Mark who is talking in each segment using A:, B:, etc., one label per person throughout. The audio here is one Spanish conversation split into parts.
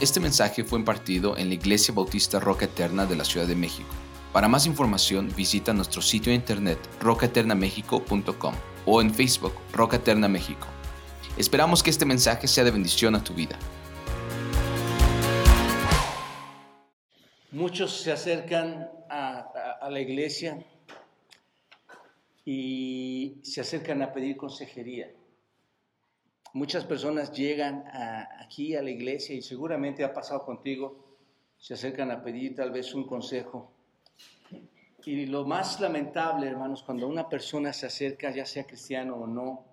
A: Este mensaje fue impartido en la Iglesia Bautista Roca Eterna de la Ciudad de México. Para más información visita nuestro sitio de internet rocaeternamexico.com o en Facebook Roca Eterna México. Esperamos que este mensaje sea de bendición a tu vida.
B: Muchos se acercan a, a- a la iglesia y se acercan a pedir consejería. Muchas personas llegan aquí a la iglesia y seguramente ha pasado contigo, se acercan a pedir tal vez un consejo. Y lo más lamentable, hermanos, cuando una persona se acerca, ya sea cristiano o no,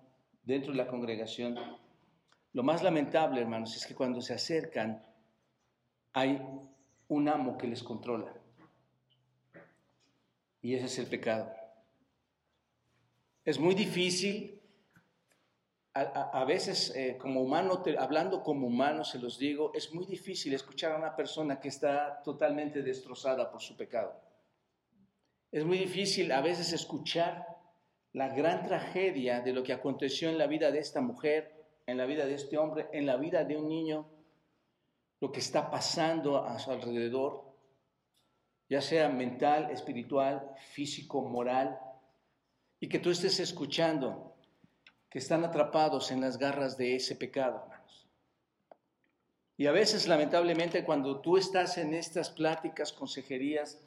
B: dentro de la congregación, lo más lamentable, hermanos, es que cuando se acercan hay un amo que les controla. Y ese es el pecado. Es muy difícil, a, veces eh, como humano, hablando como humano, se los digo, es muy difícil escuchar a una persona que está totalmente destrozada por su pecado. Es muy difícil a veces escuchar la gran tragedia de lo que aconteció en la vida de esta mujer, en la vida de este hombre, en la vida de un niño, lo que está pasando a su alrededor, ya sea mental, espiritual, físico, moral, y que tú estés escuchando que están atrapados en las garras de ese pecado, hermanos. Y a veces, lamentablemente, cuando tú estás en estas pláticas, consejerías,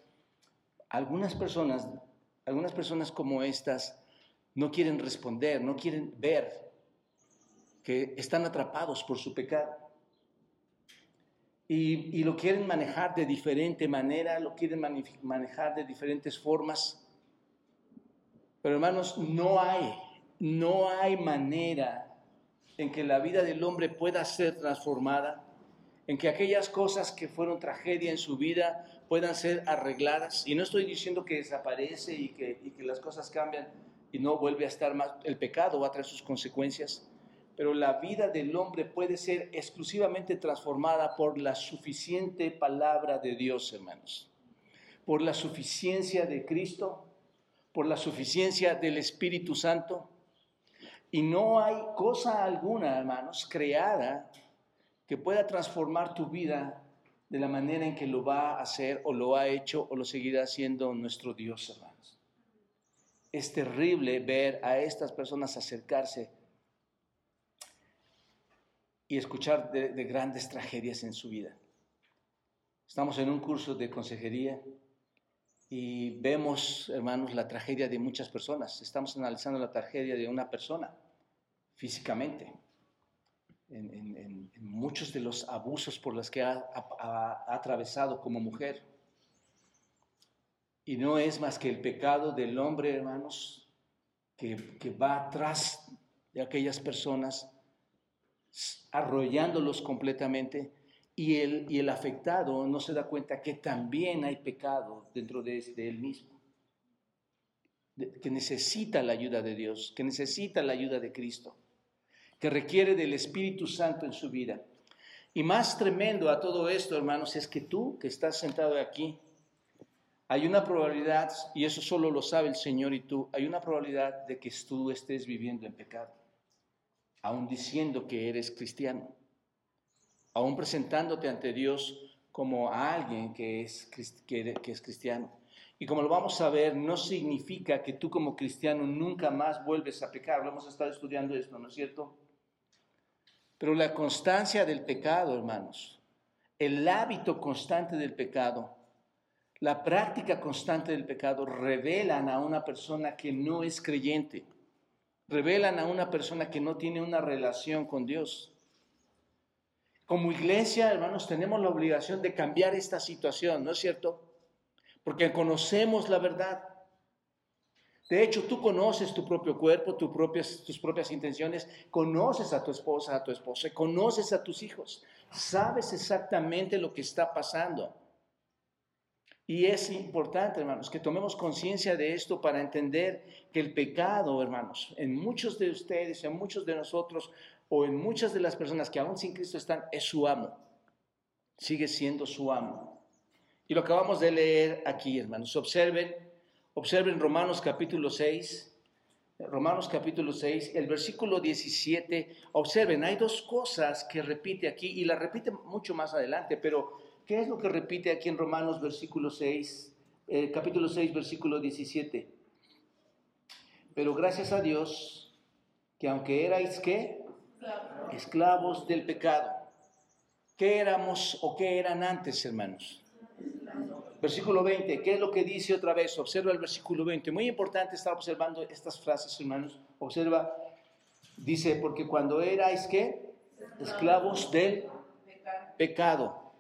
B: algunas personas, algunas personas como estas, no quieren responder, no quieren ver que están atrapados por su pecado. Y, y lo quieren manejar de diferente manera, lo quieren manejar de diferentes formas. Pero hermanos, no hay, no hay manera en que la vida del hombre pueda ser transformada, en que aquellas cosas que fueron tragedia en su vida puedan ser arregladas. Y no estoy diciendo que desaparece y que, las cosas cambian y no vuelve a estar más, el pecado va a traer sus consecuencias, pero la vida del hombre puede ser exclusivamente transformada por la suficiente palabra de Dios, hermanos, por la suficiencia de Cristo, por la suficiencia del Espíritu Santo. Y no hay cosa alguna, hermanos, creada que pueda transformar tu vida de la manera en que lo va a hacer o lo ha hecho o lo seguirá haciendo nuestro Dios, hermanos. Es terrible ver a estas personas acercarse y escuchar de, de grandes tragedias en su vida. Estamos en un curso de consejería y vemos, hermanos, la tragedia de muchas personas. Estamos analizando la tragedia de una persona físicamente, en, muchos de los abusos por los que ha, atravesado como mujer. Y no es más que el pecado del hombre, hermanos, que va atrás de aquellas personas, arrollándolos completamente, y el, afectado no se da cuenta que también hay pecado dentro de, él mismo, que necesita la ayuda de Dios, que necesita la ayuda de Cristo, que requiere del Espíritu Santo en su vida. Y más tremendo a todo esto, hermanos, es que tú que estás sentado aquí, hay una probabilidad, y eso solo lo sabe el Señor y tú, hay una probabilidad de que tú estés viviendo en pecado, aún diciendo que eres cristiano, aún presentándote ante Dios como a alguien que es, que es cristiano. Y como lo vamos a ver, no significa que tú como cristiano nunca más vuelves a pecar. Lo hemos estado estudiando esto, ¿no es cierto? Pero la constancia del pecado, hermanos, el hábito constante del pecado, la práctica constante del pecado revelan a una persona que no es creyente, revelan a una persona que no tiene una relación con Dios. Como iglesia, hermanos, tenemos la obligación de cambiar esta situación, ¿no es cierto? Porque conocemos la verdad. De hecho, tú conoces tu propio cuerpo, tu propias, tus propias intenciones, conoces a tu esposa, a tu esposa, conoces a tus hijos, sabes exactamente lo que está pasando. Y es importante, hermanos, que tomemos conciencia de esto para entender que el pecado, hermanos, en muchos de ustedes, en muchos de nosotros, o en muchas de las personas que aún sin Cristo están, es su amo. Sigue siendo su amo. Y lo acabamos de leer aquí, hermanos. Observen, observen Romanos capítulo 6, Romanos capítulo 6, el versículo 17. Observen, hay dos cosas que repite aquí y la repite mucho más adelante, pero ¿qué es lo que repite aquí en Romanos versículo 6, eh, capítulo 6, versículo 17? Pero gracias a Dios que aunque erais qué? Esclavos del pecado. ¿Qué éramos o qué eran antes, hermanos? Versículo 20, ¿qué es lo que dice otra vez? Observa el versículo 20. Muy importante estar observando estas frases, hermanos. Observa, dice, porque cuando erais qué? Esclavos del pecado.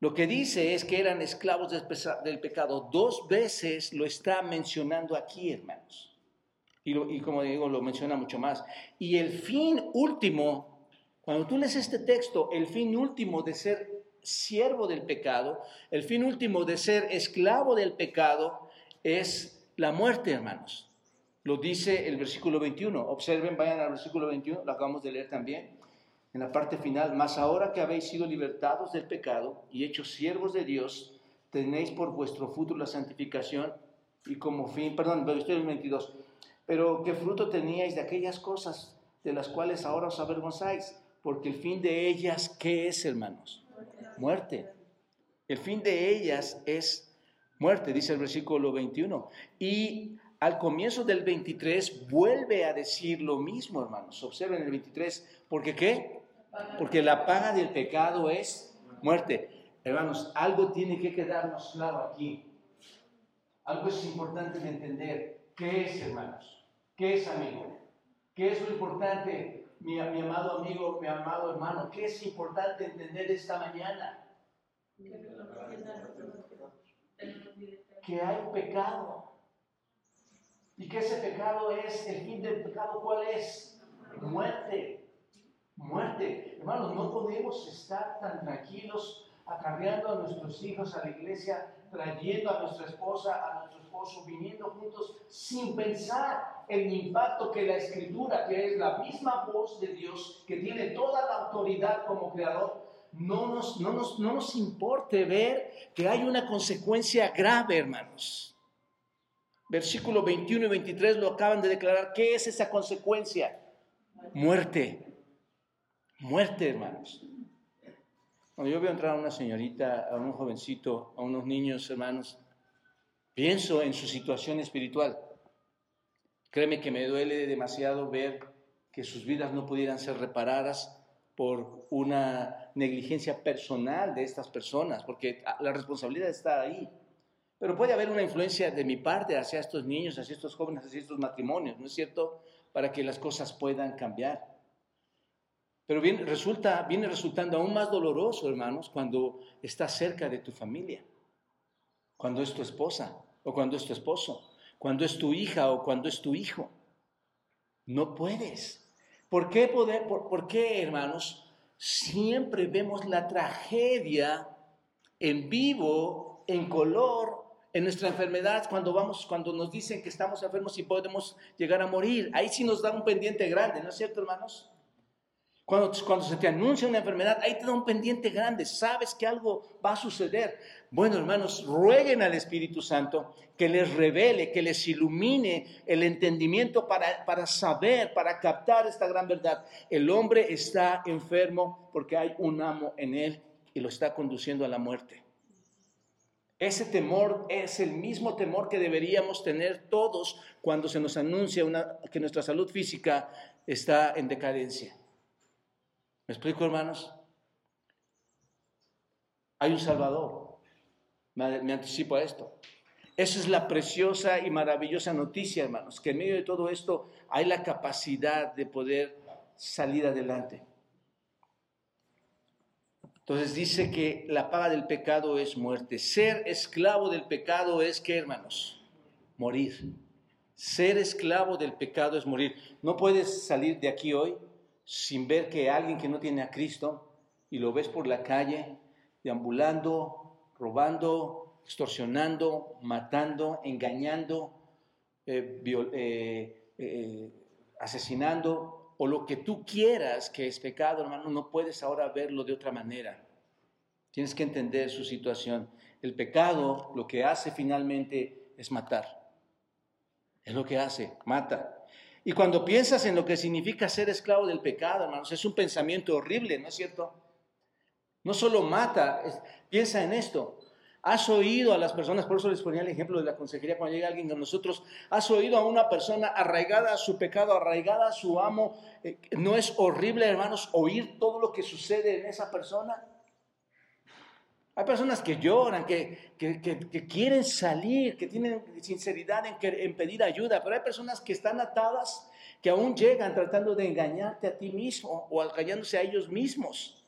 B: Lo que dice es que eran esclavos del pecado. Dos veces lo está mencionando aquí, hermanos. Y, como digo, lo menciona mucho más. Y el fin último, cuando tú lees este texto, el fin último de ser siervo del pecado, el fin último de ser esclavo del pecado es la muerte, hermanos. Lo dice el versículo 21. Observen, vayan al versículo 21, lo acabamos de leer también. En la parte final, más ahora que habéis sido libertados del pecado y hechos siervos de Dios, tenéis por vuestro fruto la santificación y como fin, perdón, en 22, pero qué fruto teníais de aquellas cosas de las cuales ahora os avergonzáis, porque el fin de ellas, ¿qué es, hermanos? muerte. El fin de ellas es muerte, dice el versículo 21. Y al comienzo del 23 vuelve a decir lo mismo, hermanos. Observen el 23. ¿Por qué? Porque la paga del pecado es muerte. Hermanos, algo tiene que quedarnos claro aquí. Algo es importante de entender. ¿Qué es, hermanos? ¿Qué es, amigo? ¿Qué es lo importante mi, amado amigo, mi amado hermano, ¿qué es importante entender esta mañana? Que hay pecado. Y que ese pecado es, el fin del pecado, ¿cuál es? Muerte. Muerte. Hermanos, no podemos estar tan tranquilos acarreando a nuestros hijos a la iglesia, trayendo a nuestra esposa, a nuestro esposo, viniendo juntos sin pensar el impacto que la escritura, que es la misma voz de Dios, que tiene toda la autoridad como creador, no nos, no nos, no nos importe ver que hay una consecuencia grave, hermanos. Versículo 21 y 23 lo acaban de declarar. ¿Qué es esa consecuencia? Muerte. Muerte, hermanos. Cuando yo veo entrar a una señorita, a un jovencito, a unos niños, hermanos, pienso en su situación espiritual. Créeme que me duele demasiado ver que sus vidas no pudieran ser reparadas por una negligencia personal de estas personas, porque la responsabilidad está ahí. Pero puede haber una influencia de mi parte hacia estos niños, hacia estos jóvenes, hacia estos matrimonios, ¿no es cierto? Para que las cosas puedan cambiar. Pero viene, resulta, viene resultando aún más doloroso, hermanos, cuando estás cerca de tu familia, cuando es tu esposa o cuando es tu esposo, cuando es tu hija o cuando es tu hijo. No puedes. ¿Por qué, poder, por, qué hermanos? Siempre vemos la tragedia en vivo, en color, en nuestra enfermedad, cuando vamos, cuando nos dicen que estamos enfermos y podemos llegar a morir. Ahí sí nos da un pendiente grande, ¿no es cierto, hermanos? Cuando, cuando se te anuncia una enfermedad, ahí te da un pendiente grande, sabes que algo va a suceder. Bueno, hermanos, rueguen al Espíritu Santo que les revele, que les ilumine el entendimiento para, para saber, para captar esta gran verdad. El hombre está enfermo porque hay un amo en él y lo está conduciendo a la muerte. Ese temor es el mismo temor que deberíamos tener todos cuando se nos anuncia una, que nuestra salud física está en decadencia. ¿Me explico, hermanos? Hay un Salvador. Me, anticipo a esto. Esa es la preciosa y maravillosa noticia, hermanos, que en medio de todo esto hay la capacidad de poder salir adelante. Entonces dice que la paga del pecado es muerte. Ser esclavo del pecado es que, hermanos, morir. Ser esclavo del pecado es morir. No puedes salir de aquí hoy sin ver que alguien que no tiene a Cristo y lo ves por la calle, deambulando, robando, extorsionando, matando, engañando, eh, eh, eh, asesinando, o lo que tú quieras que es pecado, hermano, no puedes ahora verlo de otra manera. Tienes que entender su situación. El pecado lo que hace finalmente es matar. Es lo que hace, mata. Y cuando piensas en lo que significa ser esclavo del pecado, hermanos, es un pensamiento horrible, ¿no es cierto? No solo mata, piensa en esto. Has oído a las personas, por eso les ponía el ejemplo de la consejería cuando llega alguien con nosotros, has oído a una persona arraigada a su pecado, arraigada a su amo. Eh, ¿No es horrible, hermanos, oír todo lo que sucede en esa persona? Hay personas que lloran, que, quieren salir, que tienen sinceridad en, pedir ayuda, pero hay personas que están atadas, que aún llegan tratando de engañarte a ti mismo o engañándose a ellos mismos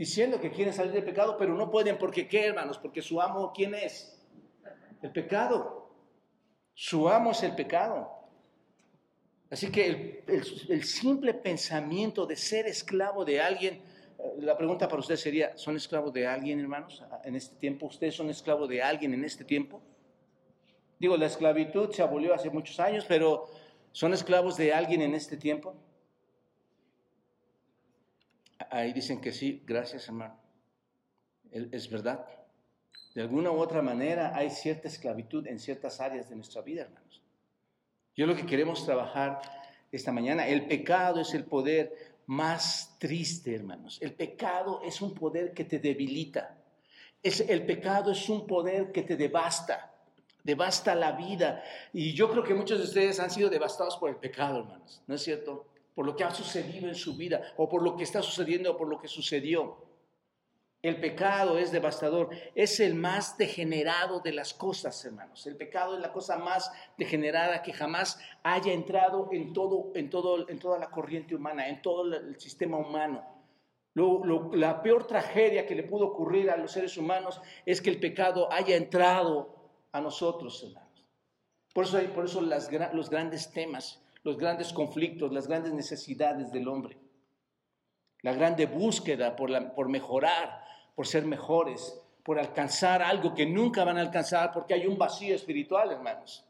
B: diciendo que quieren salir del pecado, pero no pueden porque qué, hermanos, porque su amo, ¿quién es? El pecado. Su amo es el pecado. Así que el, simple pensamiento de ser esclavo de alguien, la pregunta para ustedes sería, ¿son esclavos de alguien, hermanos, en este tiempo? ¿Ustedes son esclavos de alguien en este tiempo? Digo, la esclavitud se abolió hace muchos años, pero ¿son esclavos de alguien en este tiempo? Ahí dicen que sí, gracias hermano. Es verdad. De alguna u otra manera hay cierta esclavitud en ciertas áreas de nuestra vida, hermanos. Yo lo que queremos trabajar esta mañana, el pecado es el poder más triste, hermanos. El pecado es un poder que te debilita. Es, el pecado es un poder que te devasta, devasta la vida. Y yo creo que muchos de ustedes han sido devastados por el pecado, hermanos. ¿No es cierto? por lo que ha sucedido en su vida o por lo que está sucediendo o por lo que sucedió. El pecado es devastador, es el más degenerado de las cosas, hermanos. El pecado es la cosa más degenerada que jamás haya entrado en, todo, en, todo, en toda la corriente humana, en todo el sistema humano. la peor tragedia que le pudo ocurrir a los seres humanos es que el pecado haya entrado a nosotros, hermanos. Por eso, por eso los grandes temas los grandes conflictos, las grandes necesidades del hombre, la grande búsqueda por, mejorar, por ser mejores, por alcanzar algo que nunca van a alcanzar porque hay un vacío espiritual, hermanos.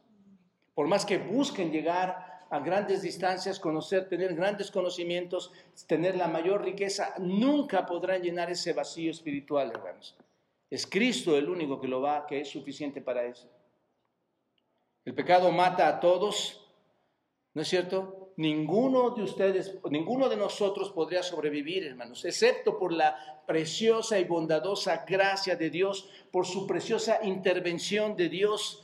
B: Por más que busquen llegar a grandes distancias, conocer, tener grandes conocimientos, tener la mayor riqueza, nunca podrán llenar ese vacío espiritual, hermanos. Es Cristo el único que lo va, que es suficiente para eso. El pecado mata a todos, ¿No es cierto? Ninguno de ustedes, ninguno de nosotros podría sobrevivir, hermanos, excepto por la preciosa y bondadosa gracia de Dios, por su preciosa intervención de Dios,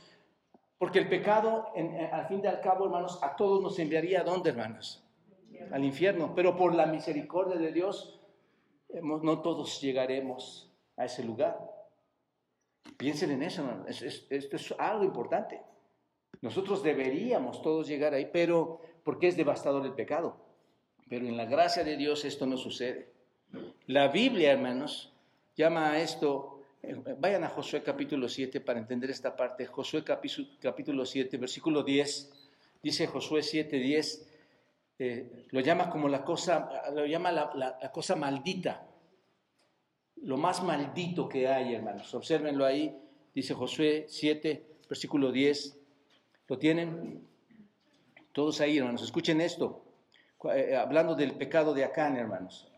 B: porque el pecado, eh, al fin y al cabo, hermanos, a todos nos enviaría a dónde, hermanos? Al infierno, pero por la misericordia de Dios, no todos llegaremos a ese lugar. Piensen en eso, hermanos. Esto es algo importante. Nosotros deberíamos todos llegar ahí, pero porque es devastador el pecado. Pero en la gracia de Dios esto no sucede. La Biblia, hermanos, llama a esto, eh, vayan a Josué capítulo 7 para entender esta parte. Josué capítulo 7, versículo 10, dice Josué 7, 10, eh, lo llama como la cosa, lo llama la, la cosa maldita, lo más maldito que hay, hermanos. Obsérvenlo ahí, dice Josué 7, versículo 10. ¿Lo tienen? Todos ahí, hermanos, escuchen esto. Eh, hablando del pecado de Acán, hermanos.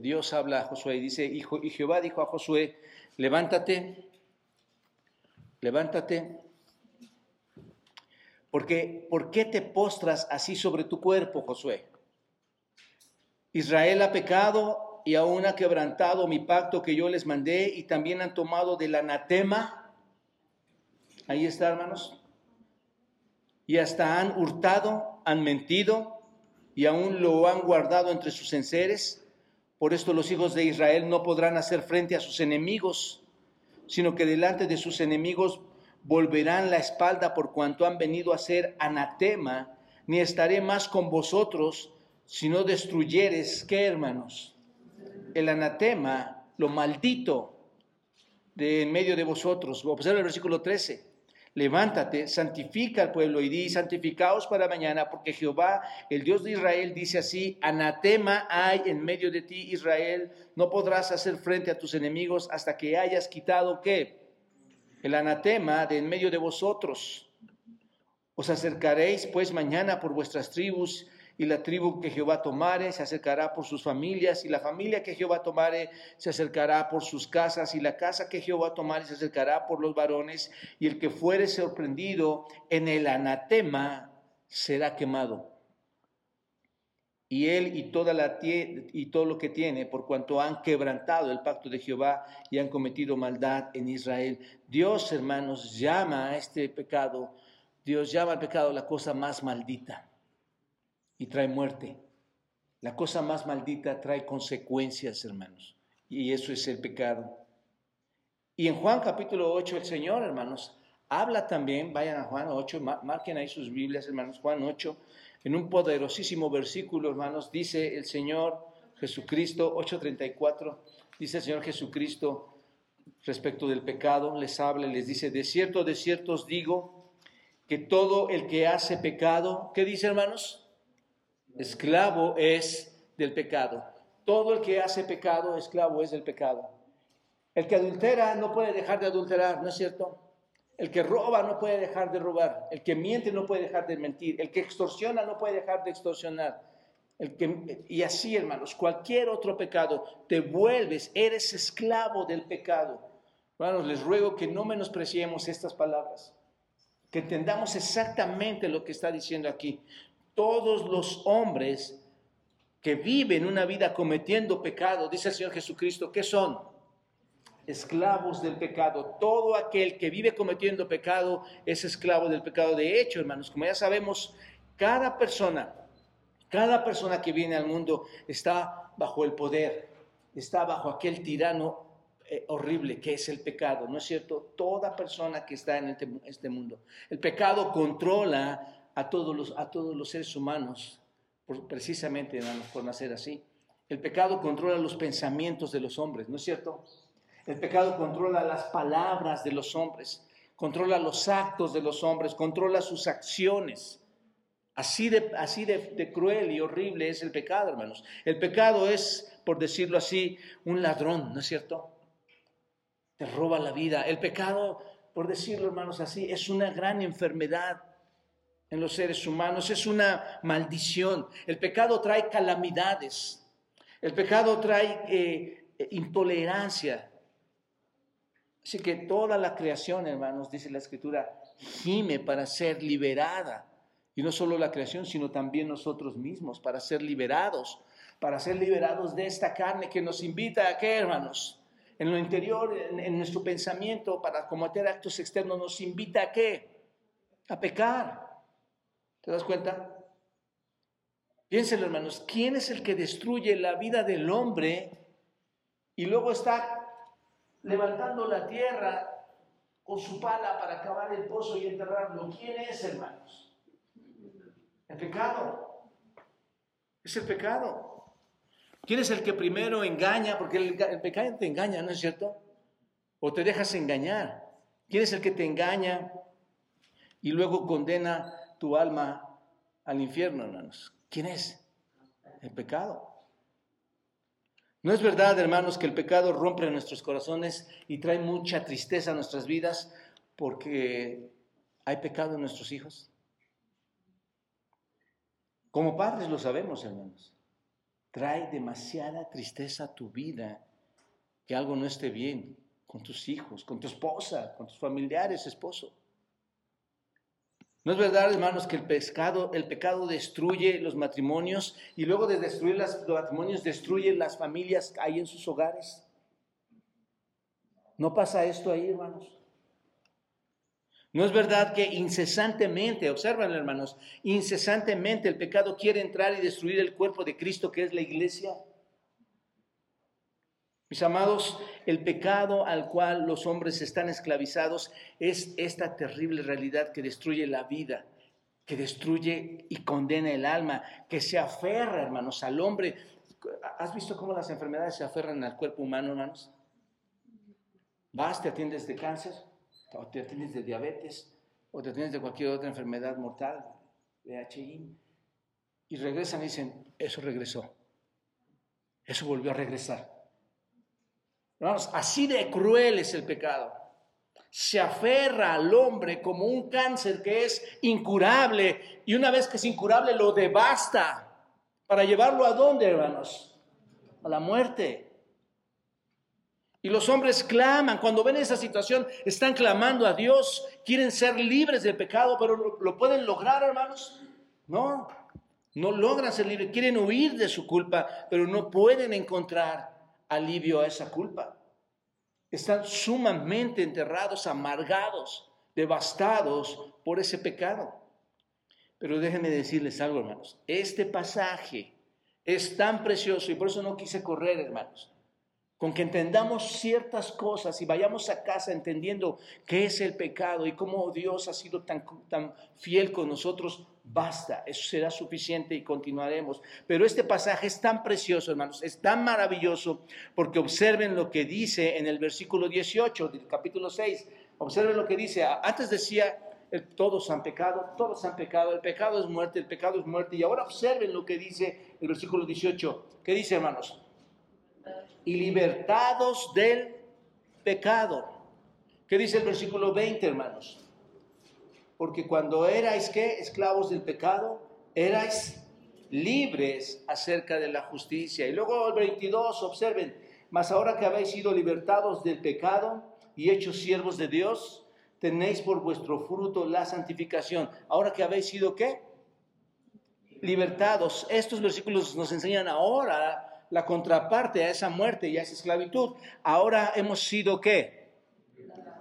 B: Dios habla a Josué y dice, y Jehová dijo a Josué, levántate, levántate, porque ¿por qué te postras así sobre tu cuerpo, Josué? Israel ha pecado y aún ha quebrantado mi pacto que yo les mandé y también han tomado del anatema Ahí está, hermanos. Y hasta han hurtado, han mentido y aún lo han guardado entre sus enseres. Por esto los hijos de Israel no podrán hacer frente a sus enemigos, sino que delante de sus enemigos volverán la espalda por cuanto han venido a ser anatema, ni estaré más con vosotros, si no destruyeres, ¿qué hermanos? El anatema, lo maldito de en medio de vosotros. Observa el versículo 13 levántate, santifica al pueblo y di, santificaos para mañana, porque Jehová, el Dios de Israel, dice así, anatema hay en medio de ti, Israel, no podrás hacer frente a tus enemigos hasta que hayas quitado, ¿qué? El anatema de en medio de vosotros. Os acercaréis pues mañana por vuestras tribus y la tribu que Jehová tomare se acercará por sus familias, y la familia que Jehová tomare se acercará por sus casas, y la casa que Jehová tomare se acercará por los varones, y el que fuere sorprendido en el anatema será quemado. Y él y, toda la y todo lo que tiene, por cuanto han quebrantado el pacto de Jehová y han cometido maldad en Israel. Dios, hermanos, llama a este pecado, Dios llama al pecado la cosa más maldita y trae muerte. La cosa más maldita trae consecuencias, hermanos. Y eso es el pecado. Y en Juan capítulo 8 el Señor, hermanos, habla también, vayan a Juan 8, marquen ahí sus Biblias, hermanos, Juan 8, en un poderosísimo versículo, hermanos, dice el Señor Jesucristo, 8.34, dice el Señor Jesucristo respecto del pecado, les habla, les dice, de cierto, de cierto os digo, que todo el que hace pecado, ¿qué dice hermanos? Esclavo es del pecado. Todo el que hace pecado, esclavo es del pecado. El que adultera no puede dejar de adulterar, ¿no es cierto? El que roba no puede dejar de robar. El que miente no puede dejar de mentir. El que extorsiona no puede dejar de extorsionar. El que, y así, hermanos, cualquier otro pecado, te vuelves, eres esclavo del pecado. Hermanos, les ruego que no menospreciemos estas palabras, que entendamos exactamente lo que está diciendo aquí. Todos los hombres que viven una vida cometiendo pecado, dice el Señor Jesucristo, ¿qué son? esclavos del pecado. Todo aquel que vive cometiendo pecado es esclavo del pecado. De hecho, hermanos, como ya sabemos, cada persona, cada persona que viene al mundo está bajo el poder, está bajo aquel tirano eh, horrible que es el pecado, ¿no es cierto? Toda persona que está en este, este mundo. El pecado controla a todos los, a todos los seres humanos, precisamente, por nacer así. El pecado controla los pensamientos de los hombres, ¿no es cierto? El pecado controla las palabras de los hombres, controla los actos de los hombres, controla sus acciones. Así de, así de, cruel y horrible es el pecado, hermanos. El pecado es, por decirlo así, un ladrón, ¿no es cierto? Te roba la vida. El pecado, por decirlo, hermanos, así, es una gran enfermedad en los seres humanos, es una maldición. El pecado trae calamidades. El pecado trae eh, intolerancia. Así que toda la creación, hermanos, dice la escritura, gime para ser liberada. Y no solo la creación, sino también nosotros mismos, para ser liberados, para ser liberados de esta carne que nos invita a qué, hermanos? En lo interior, en, nuestro pensamiento, para cometer actos externos, nos invita a qué? A pecar. ¿Te das cuenta? Piénsenlo, hermanos, ¿quién es el que destruye la vida del hombre y luego está levantando la tierra con su pala para acabar el pozo y enterrarlo. ¿Quién es, hermanos? El pecado. Es el pecado. ¿Quién es el que primero engaña? Porque el, pecado te engaña, ¿no es cierto? O te dejas engañar. ¿Quién es el que te engaña y luego condena tu alma al infierno, hermanos? ¿Quién es? El pecado. ¿No es verdad, hermanos, que el pecado rompe nuestros corazones y trae mucha tristeza a nuestras vidas porque hay pecado en nuestros hijos? Como padres lo sabemos, hermanos. Trae demasiada tristeza a tu vida que algo no esté bien con tus hijos, con tu esposa, con tus familiares, esposo. ¿No es verdad, hermanos, que el, pescado, el pecado destruye los matrimonios y luego de destruir los matrimonios destruye las familias ahí en sus hogares? ¿No pasa esto ahí, hermanos? ¿No es verdad que incesantemente, observan hermanos, incesantemente el pecado quiere entrar y destruir el cuerpo de Cristo que es la iglesia? Mis amados, el pecado al cual los hombres están esclavizados es esta terrible realidad que destruye la vida, que destruye y condena el alma, que se aferra, hermanos, al hombre. ¿Has visto cómo las enfermedades se aferran al cuerpo humano, hermanos? Vas, te atiendes de cáncer, o te atiendes de diabetes, o te atiendes de cualquier otra enfermedad mortal, de HI, y regresan y dicen, eso regresó, eso volvió a regresar así de cruel es el pecado. Se aferra al hombre como un cáncer que es incurable y una vez que es incurable lo devasta para llevarlo a dónde, hermanos? A la muerte. Y los hombres claman, cuando ven esa situación, están clamando a Dios, quieren ser libres del pecado, pero lo pueden lograr, hermanos. No, no logran ser libres, quieren huir de su culpa, pero no pueden encontrar alivio a esa culpa. Están sumamente enterrados, amargados, devastados por ese pecado. Pero déjenme decirles algo, hermanos. Este pasaje es tan precioso y por eso no quise correr, hermanos con que entendamos ciertas cosas y vayamos a casa entendiendo qué es el pecado y cómo Dios ha sido tan, tan fiel con nosotros, basta, eso será suficiente y continuaremos. Pero este pasaje es tan precioso, hermanos, es tan maravilloso, porque observen lo que dice en el versículo 18 del capítulo 6, observen lo que dice, antes decía, todos han pecado, todos han pecado, el pecado es muerte, el pecado es muerte, y ahora observen lo que dice el versículo 18, ¿qué dice, hermanos? Y libertados del pecado. ¿Qué dice el versículo 20, hermanos? Porque cuando erais qué? Esclavos del pecado, erais libres acerca de la justicia. Y luego el 22, observen, mas ahora que habéis sido libertados del pecado y hechos siervos de Dios, tenéis por vuestro fruto la santificación. Ahora que habéis sido qué? Libertados. Estos versículos nos enseñan ahora la contraparte a esa muerte y a esa esclavitud. Ahora hemos sido qué?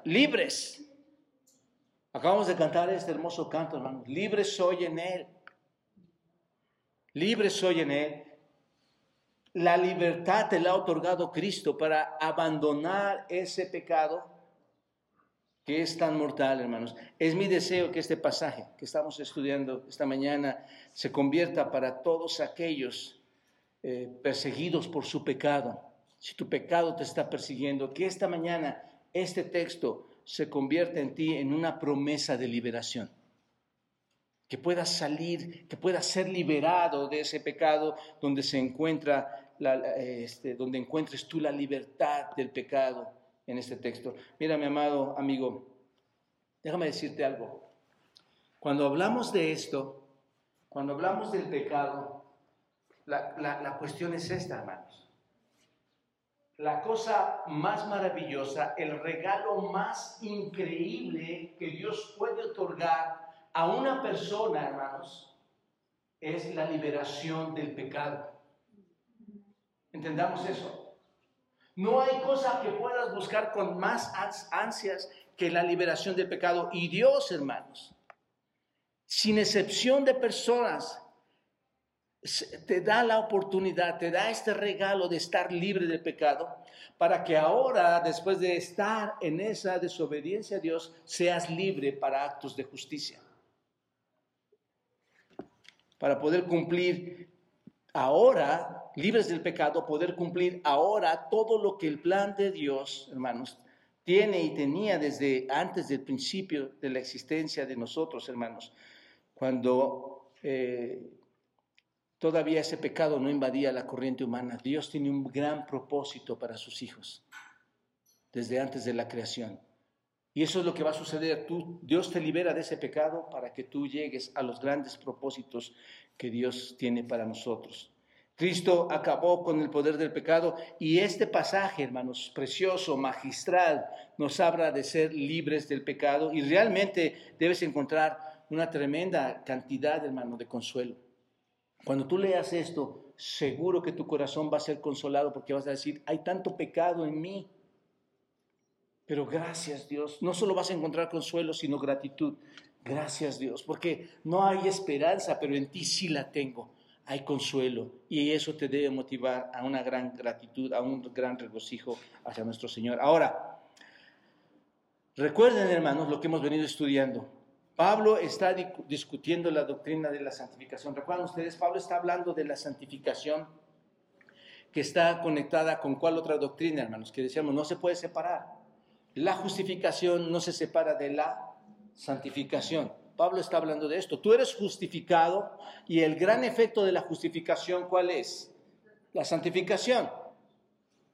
B: Libres. Acabamos de cantar este hermoso canto, hermanos. Libre soy en Él. Libre soy en Él. La libertad te la ha otorgado Cristo para abandonar ese pecado que es tan mortal, hermanos. Es mi deseo que este pasaje que estamos estudiando esta mañana se convierta para todos aquellos eh, perseguidos por su pecado, si tu pecado te está persiguiendo, que esta mañana este texto se convierta en ti en una promesa de liberación. Que puedas salir, que puedas ser liberado de ese pecado donde se encuentra, este, donde encuentres tú la libertad del pecado en este texto. Mira, mi amado amigo, déjame decirte algo. Cuando hablamos de esto, cuando hablamos del pecado, la, cuestión es esta, hermanos. La cosa más maravillosa, el regalo más increíble que Dios puede otorgar a una persona, hermanos, es la liberación del pecado. Entendamos eso. No hay cosa que puedas buscar con más ansias que la liberación del pecado. Y Dios, hermanos, sin excepción de personas te da la oportunidad, te da este regalo de estar libre del pecado, para que ahora, después de estar en esa desobediencia a Dios, seas libre para actos de justicia. Para poder cumplir ahora, libres del pecado, poder cumplir ahora todo lo que el plan de Dios, hermanos, tiene y tenía desde antes del principio de la existencia de nosotros, hermanos. Cuando eh, Todavía ese pecado no invadía la corriente humana. Dios tiene un gran propósito para sus hijos desde antes de la creación. Y eso es lo que va a suceder. Dios te libera de ese pecado para que tú llegues a los grandes propósitos que Dios tiene para nosotros. Cristo acabó con el poder del pecado y este pasaje, hermanos, precioso, magistral, nos habla de ser libres del pecado y realmente debes encontrar una tremenda cantidad, hermano, de consuelo. Cuando tú leas esto, seguro que tu corazón va a ser consolado porque vas a decir, hay tanto pecado en mí. Pero gracias Dios, no solo vas a encontrar consuelo, sino gratitud. Gracias Dios, porque no hay esperanza, pero en ti sí la tengo. Hay consuelo y eso te debe motivar a una gran gratitud, a un gran regocijo hacia nuestro Señor. Ahora, recuerden hermanos lo que hemos venido estudiando. Pablo está discutiendo la doctrina de la santificación. ¿Recuerdan ustedes? Pablo está hablando de la santificación que está conectada con cuál otra doctrina, hermanos, que decíamos, no se puede separar. La justificación no se separa de la santificación. Pablo está hablando de esto. Tú eres justificado y el gran efecto de la justificación, ¿cuál es? La santificación.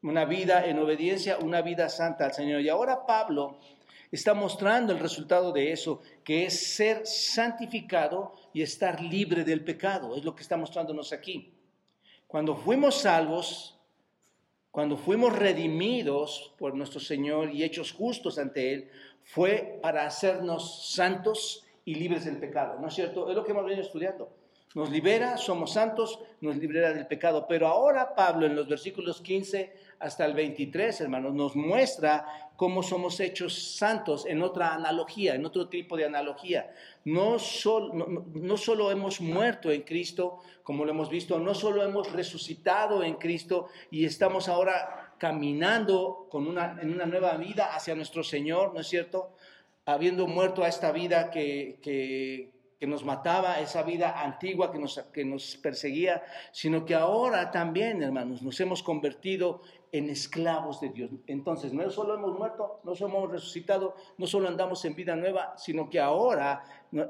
B: Una vida en obediencia, una vida santa al Señor. Y ahora Pablo está mostrando el resultado de eso, que es ser santificado y estar libre del pecado. Es lo que está mostrándonos aquí. Cuando fuimos salvos, cuando fuimos redimidos por nuestro Señor y hechos justos ante Él, fue para hacernos santos y libres del pecado. ¿No es cierto? Es lo que hemos venido estudiando. Nos libera, somos santos, nos libera del pecado. Pero ahora Pablo en los versículos 15 hasta el 23, hermanos, nos muestra cómo somos hechos santos en otra analogía, en otro tipo de analogía. No solo, no, solo hemos muerto en Cristo, como lo hemos visto, no solo hemos resucitado en Cristo y estamos ahora caminando con una, en una nueva vida hacia nuestro Señor, ¿no es cierto? Habiendo muerto a esta vida que, que que nos mataba, esa vida antigua que nos, que nos perseguía, sino que ahora también, hermanos, nos hemos convertido en esclavos de Dios. Entonces, no solo hemos muerto, no solo hemos resucitado, no solo andamos en vida nueva, sino que ahora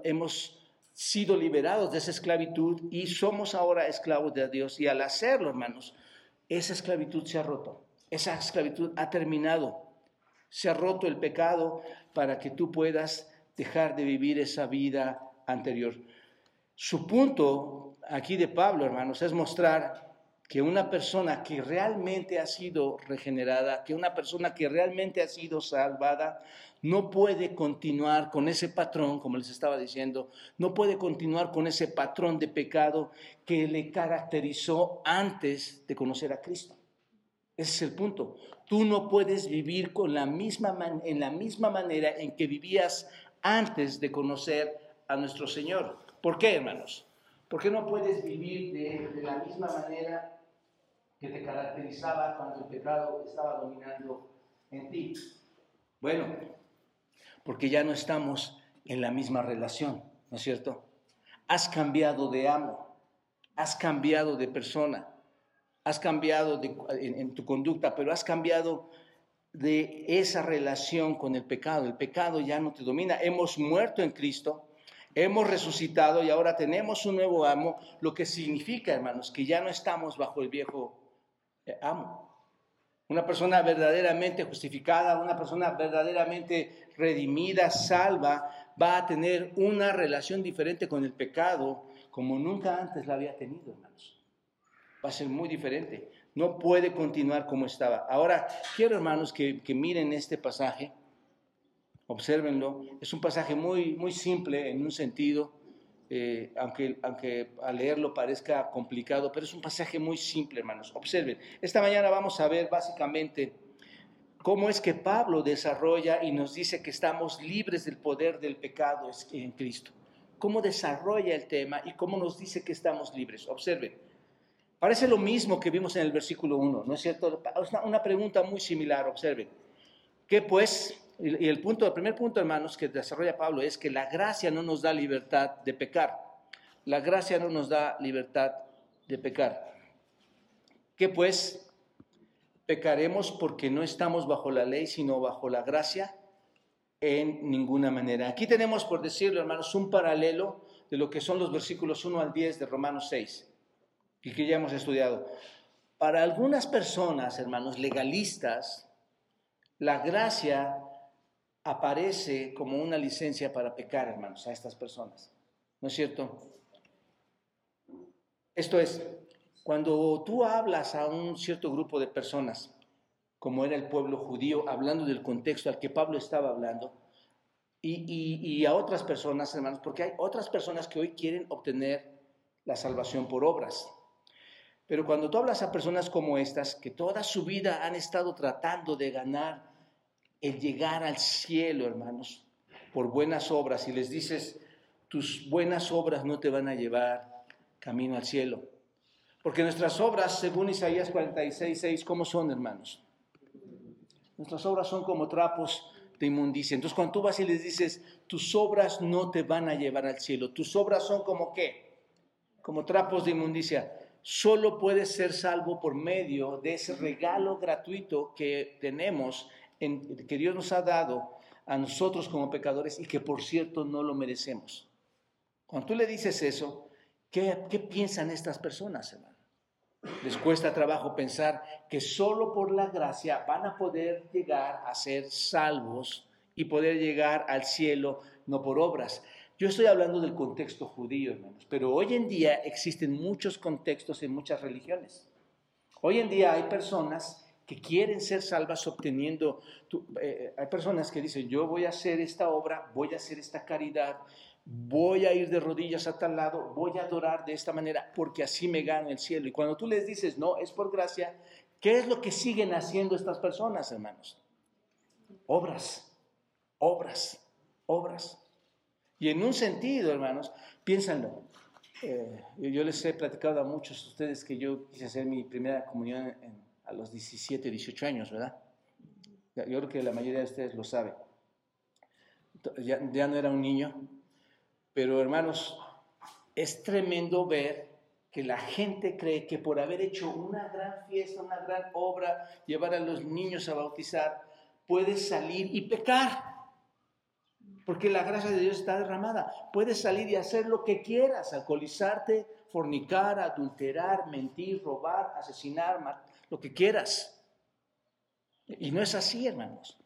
B: hemos sido liberados de esa esclavitud y somos ahora esclavos de Dios. Y al hacerlo, hermanos, esa esclavitud se ha roto, esa esclavitud ha terminado, se ha roto el pecado para que tú puedas dejar de vivir esa vida anterior. Su punto aquí de Pablo, hermanos, es mostrar que una persona que realmente ha sido regenerada, que una persona que realmente ha sido salvada, no puede continuar con ese patrón, como les estaba diciendo, no puede continuar con ese patrón de pecado que le caracterizó antes de conocer a Cristo. Ese es el punto. Tú no puedes vivir con la misma en la misma manera en que vivías antes de conocer a nuestro Señor. ¿Por qué, hermanos? ¿Por qué no puedes vivir de, la misma manera que te caracterizaba cuando el pecado estaba dominando en ti? Bueno, porque ya no estamos en la misma relación, ¿no es cierto? Has cambiado de amo, has cambiado de persona, has cambiado en, tu conducta, pero has cambiado de esa relación con el pecado. El pecado ya no te domina. Hemos muerto en Cristo Hemos resucitado y ahora tenemos un nuevo amo, lo que significa, hermanos, que ya no estamos bajo el viejo amo. Una persona verdaderamente justificada, una persona verdaderamente redimida, salva, va a tener una relación diferente con el pecado como nunca antes la había tenido, hermanos. Va a ser muy diferente. No puede continuar como estaba. Ahora, quiero, hermanos, que, que miren este pasaje obsérvenlo. Es un pasaje muy, muy simple en un sentido, eh, aunque, aunque al leerlo parezca complicado, pero es un pasaje muy simple, hermanos. Observen. Esta mañana vamos a ver básicamente cómo es que Pablo desarrolla y nos dice que estamos libres del poder del pecado en Cristo. Cómo desarrolla el tema y cómo nos dice que estamos libres. Observen. Parece lo mismo que vimos en el versículo 1, ¿no es cierto? Una pregunta muy similar, observen. ¿Qué pues? Y el, punto, el primer punto, hermanos, que desarrolla Pablo es que la gracia no nos da libertad de pecar. La gracia no nos da libertad de pecar. ¿Qué pues? ¿Pecaremos porque no estamos bajo la ley, sino bajo la gracia? En ninguna manera. Aquí tenemos, por decirlo, hermanos, un paralelo de lo que son los versículos 1 al 10 de Romanos 6, y que ya hemos estudiado. Para algunas personas, hermanos, legalistas, la gracia aparece como una licencia para pecar, hermanos, a estas personas. ¿No es cierto? Esto es, cuando tú hablas a un cierto grupo de personas, como era el pueblo judío, hablando del contexto al que Pablo estaba hablando, y, a otras personas, hermanos, porque hay otras personas que hoy quieren obtener la salvación por obras. Pero cuando tú hablas a personas como estas, que toda su vida han estado tratando de ganar el llegar al cielo, hermanos, por buenas obras, y les dices, tus buenas obras no te van a llevar camino al cielo. Porque nuestras obras, según Isaías 46, 6, ¿cómo son, hermanos? Nuestras obras son como trapos de inmundicia. Entonces, cuando tú vas y les dices, tus obras no te van a llevar al cielo, tus obras son como qué? Como trapos de inmundicia. Solo puedes ser salvo por medio de ese regalo gratuito que tenemos que Dios nos ha dado a nosotros como pecadores y que por cierto no lo merecemos. Cuando tú le dices eso, ¿qué, qué piensan estas personas, hermano? Les cuesta trabajo pensar que solo por la gracia van a poder llegar a ser salvos y poder llegar al cielo, no por obras. Yo estoy hablando del contexto judío, hermanos, pero hoy en día existen muchos contextos en muchas religiones. Hoy en día hay personas que quieren ser salvas obteniendo, eh, hay personas que dicen, yo voy a hacer esta obra, voy a hacer esta caridad, voy a ir de rodillas a tal lado, voy a adorar de esta manera, porque así me gano el cielo. Y cuando tú les dices, no, es por gracia, ¿qué es lo que siguen haciendo estas personas, hermanos? Obras, obras, obras. Y en un sentido, hermanos, piénsanlo. Eh, yo les he platicado a muchos de ustedes que yo quise hacer mi primera comunión a los 17, 18 años, ¿verdad? Yo creo que la mayoría de ustedes lo sabe. Ya, ya no era un niño, pero hermanos, es tremendo ver que la gente cree que por haber hecho una gran fiesta, una gran obra, llevar a los niños a bautizar, puedes salir y pecar. Porque la gracia de Dios está derramada. Puedes salir y hacer lo que quieras, alcoholizarte, fornicar, adulterar, mentir, robar, asesinar, lo que quieras. Y no es así, hermanos.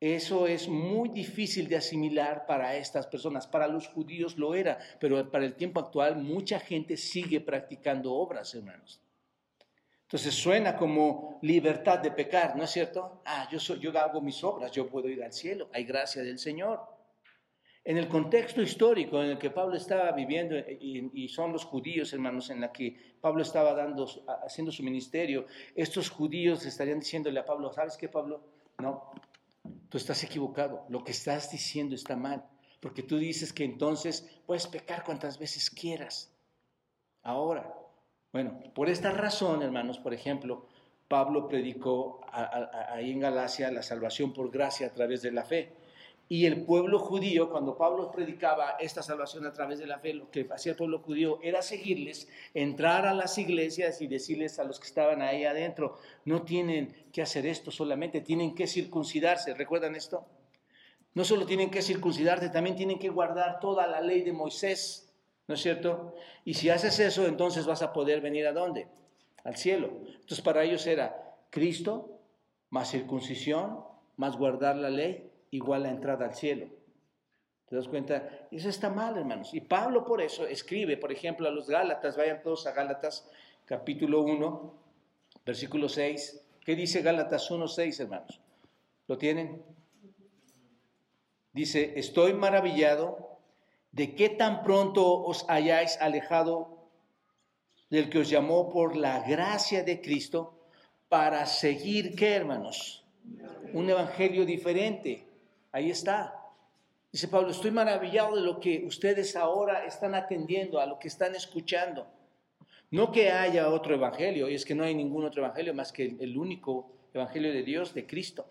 B: Eso es muy difícil de asimilar para estas personas. Para los judíos lo era, pero para el tiempo actual mucha gente sigue practicando obras, hermanos. Entonces suena como libertad de pecar, ¿no es cierto? Ah, yo, soy, yo hago mis obras, yo puedo ir al cielo, hay gracia del Señor. En el contexto histórico en el que Pablo estaba viviendo, eh, y, son los judíos, hermanos, en la que Pablo estaba dando, haciendo su ministerio, estos judíos estarían diciéndole a Pablo, ¿sabes qué, Pablo? No, tú estás equivocado, lo que estás diciendo está mal, porque tú dices que entonces puedes pecar cuantas veces quieras. Ahora, bueno, por esta razón, hermanos, por ejemplo, Pablo predicó ahí en Galacia la salvación por gracia a través de la fe. Y el pueblo judío, cuando Pablo predicaba esta salvación a través de la fe, lo que hacía el pueblo judío era seguirles, entrar a las iglesias y decirles a los que estaban ahí adentro, no tienen que hacer esto solamente, tienen que circuncidarse. ¿Recuerdan esto? No solo tienen que circuncidarse, también tienen que guardar toda la ley de Moisés. ¿no es cierto? Y si haces eso, entonces vas a poder venir a dónde? Al cielo. Entonces para ellos era Cristo más circuncisión, más guardar la ley, igual a entrada al cielo. ¿Te das cuenta? Eso está mal, hermanos. Y Pablo por eso escribe, por ejemplo, a los Gálatas, vayan todos a Gálatas capítulo 1, versículo 6. ¿Qué dice Gálatas 1, 6, hermanos? ¿Lo tienen? Dice, estoy maravillado de qué tan pronto os hayáis alejado del que os llamó por la gracia de Cristo para seguir, ¿qué hermanos? Un evangelio diferente. Ahí está. Dice Pablo, estoy maravillado de lo que ustedes ahora están atendiendo, a lo que están escuchando. No que haya otro evangelio, y es que no hay ningún otro evangelio más que el único evangelio de Dios, de Cristo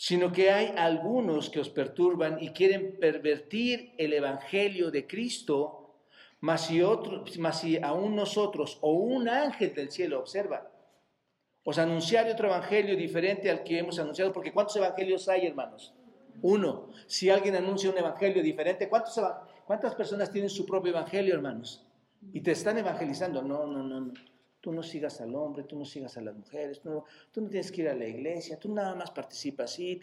B: sino que hay algunos que os perturban y quieren pervertir el Evangelio de Cristo, mas si, si aún nosotros o un ángel del cielo, observa, os anunciar otro Evangelio diferente al que hemos anunciado, porque ¿cuántos Evangelios hay, hermanos? Uno. Si alguien anuncia un Evangelio diferente, ¿cuántos, ¿cuántas personas tienen su propio Evangelio, hermanos? Y te están evangelizando. No, no, no, no. Tú no sigas al hombre, tú no sigas a las mujeres, tú no, tienes que ir a la iglesia, tú nada más participas así,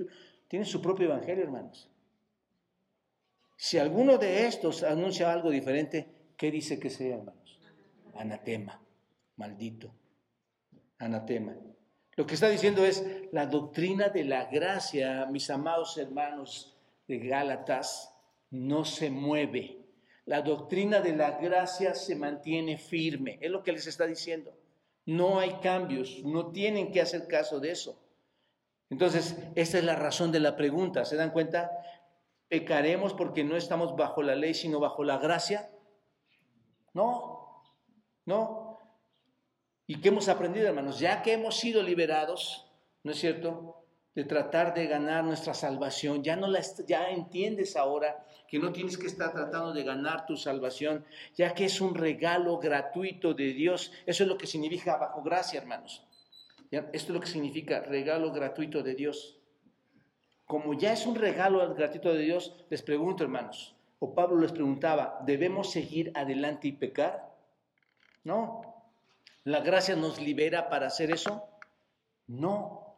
B: tienes su propio evangelio, hermanos. Si alguno de estos anuncia algo diferente, ¿qué dice que sea, hermanos? Anatema, maldito, anatema. Lo que está diciendo es la doctrina de la gracia, mis amados hermanos de Gálatas, no se mueve. La doctrina de la gracia se mantiene firme. Es lo que les está diciendo. No hay cambios, no tienen que hacer caso de eso. Entonces, esta es la razón de la pregunta. ¿Se dan cuenta? ¿Pecaremos porque no estamos bajo la ley, sino bajo la gracia? No, no. ¿Y qué hemos aprendido, hermanos? Ya que hemos sido liberados, ¿no es cierto? de tratar de ganar nuestra salvación. Ya no la ya entiendes ahora que no tienes que estar tratando de ganar tu salvación, ya que es un regalo gratuito de Dios. Eso es lo que significa bajo gracia, hermanos. Esto es lo que significa regalo gratuito de Dios. Como ya es un regalo gratuito de Dios, les pregunto, hermanos, o Pablo les preguntaba, ¿debemos seguir adelante y pecar? No. ¿La gracia nos libera para hacer eso? No.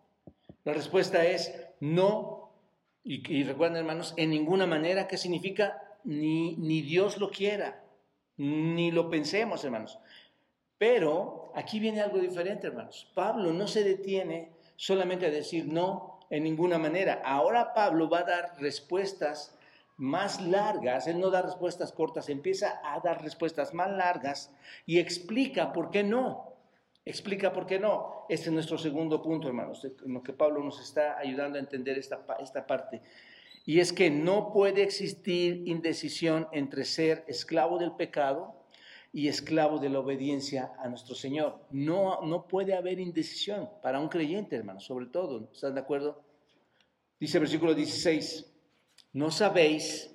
B: La respuesta es no. Y, recuerden, hermanos, en ninguna manera, ¿qué significa? Ni, ni Dios lo quiera, ni lo pensemos, hermanos. Pero aquí viene algo diferente, hermanos. Pablo no se detiene solamente a decir no en ninguna manera. Ahora Pablo va a dar respuestas más largas, Él no da respuestas cortas, empieza a dar respuestas más largas y explica por qué no. Explica por qué no. Este es nuestro segundo punto, hermanos, en lo que Pablo nos está ayudando a entender esta, esta parte. Y es que no puede existir indecisión entre ser esclavo del pecado y esclavo de la obediencia a nuestro Señor. No, no puede haber indecisión para un creyente, hermanos, sobre todo. ¿Están de acuerdo? Dice el versículo 16, ¿no sabéis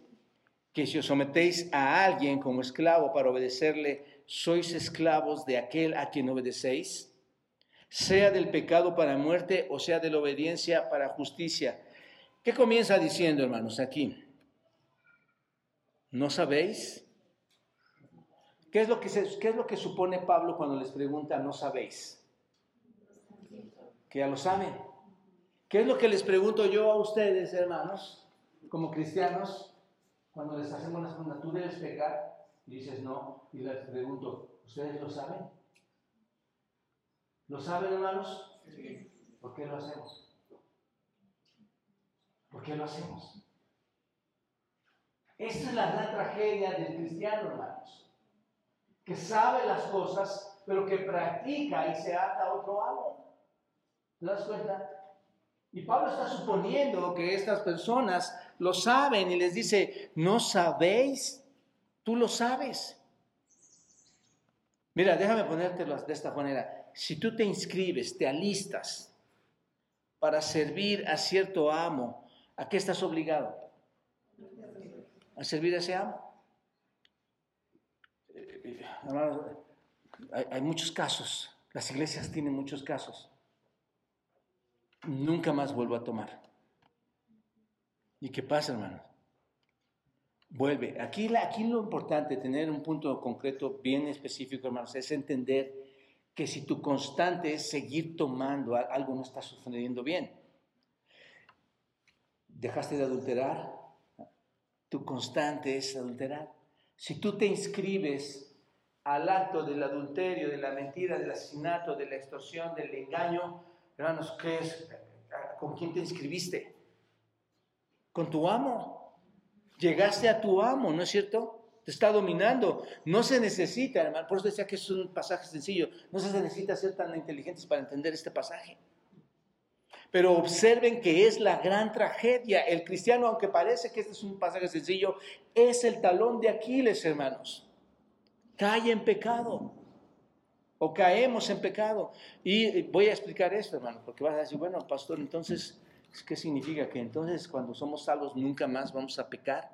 B: que si os sometéis a alguien como esclavo para obedecerle, sois esclavos de aquel a quien obedecéis? Sea del pecado para muerte o sea de la obediencia para justicia. ¿Qué comienza diciendo, hermanos, aquí? ¿No sabéis? ¿Qué es, lo que ¿Qué es lo que supone Pablo cuando les pregunta, no sabéis? Que ya lo saben. ¿Qué es lo que les pregunto yo a ustedes, hermanos, como cristianos, cuando les hacemos las preguntas, tú debes pecar? Y dices no, y les pregunto, ¿ustedes lo saben? ¿Lo saben, hermanos? Sí. ¿Por qué lo hacemos? ¿Por qué lo hacemos? Esta es la gran tragedia del cristiano, hermanos, que sabe las cosas, pero que practica y se ata a otro amo. ¿Te das cuenta? Y Pablo está suponiendo que estas personas lo saben y les dice, ¿no sabéis? Tú lo sabes. Mira, déjame ponértelo de esta manera. Si tú te inscribes, te alistas para servir a cierto amo, ¿a qué estás obligado? A servir a ese amo. Eh, hay, hay muchos casos, las iglesias tienen muchos casos nunca más vuelvo a tomar. ¿Y qué pasa, hermano? Vuelve. Aquí, aquí lo importante, tener un punto concreto bien específico, hermanos, es entender que si tu constante es seguir tomando, algo no está sucediendo bien. Dejaste de adulterar, tu constante es adulterar. Si tú te inscribes al acto del adulterio, de la mentira, del asesinato, de la extorsión, del engaño, Hermanos, ¿qué es? ¿Con quién te inscribiste? Con tu amo. Llegaste a tu amo, ¿no es cierto? Te está dominando. No se necesita, hermano, por eso decía que es un pasaje sencillo, no se necesita ser tan inteligentes para entender este pasaje. Pero observen que es la gran tragedia. El cristiano, aunque parece que este es un pasaje sencillo, es el talón de Aquiles, hermanos. Cae en pecado o caemos en pecado. Y voy a explicar esto, hermano, porque vas a decir, bueno, pastor, entonces, ¿qué significa? Que entonces cuando somos salvos nunca más vamos a pecar.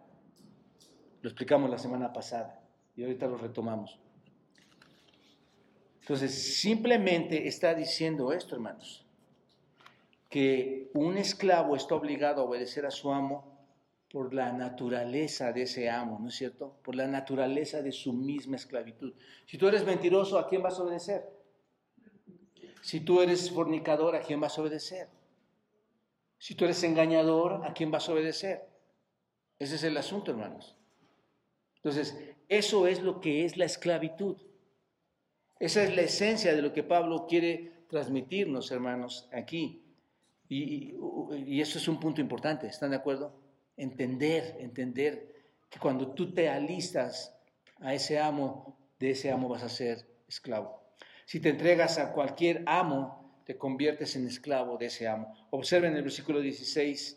B: Lo explicamos la semana pasada y ahorita lo retomamos. Entonces, simplemente está diciendo esto, hermanos, que un esclavo está obligado a obedecer a su amo por la naturaleza de ese amo, ¿no es cierto? Por la naturaleza de su misma esclavitud. Si tú eres mentiroso, ¿a quién vas a obedecer? Si tú eres fornicador, ¿a quién vas a obedecer? Si tú eres engañador, ¿a quién vas a obedecer? Ese es el asunto, hermanos. Entonces, eso es lo que es la esclavitud. Esa es la esencia de lo que Pablo quiere transmitirnos, hermanos, aquí. Y, eso es un punto importante, ¿están de acuerdo? entender, entender que cuando tú te alistas a ese amo, de ese amo vas a ser esclavo. Si te entregas a cualquier amo, te conviertes en esclavo de ese amo. Observen el versículo 16,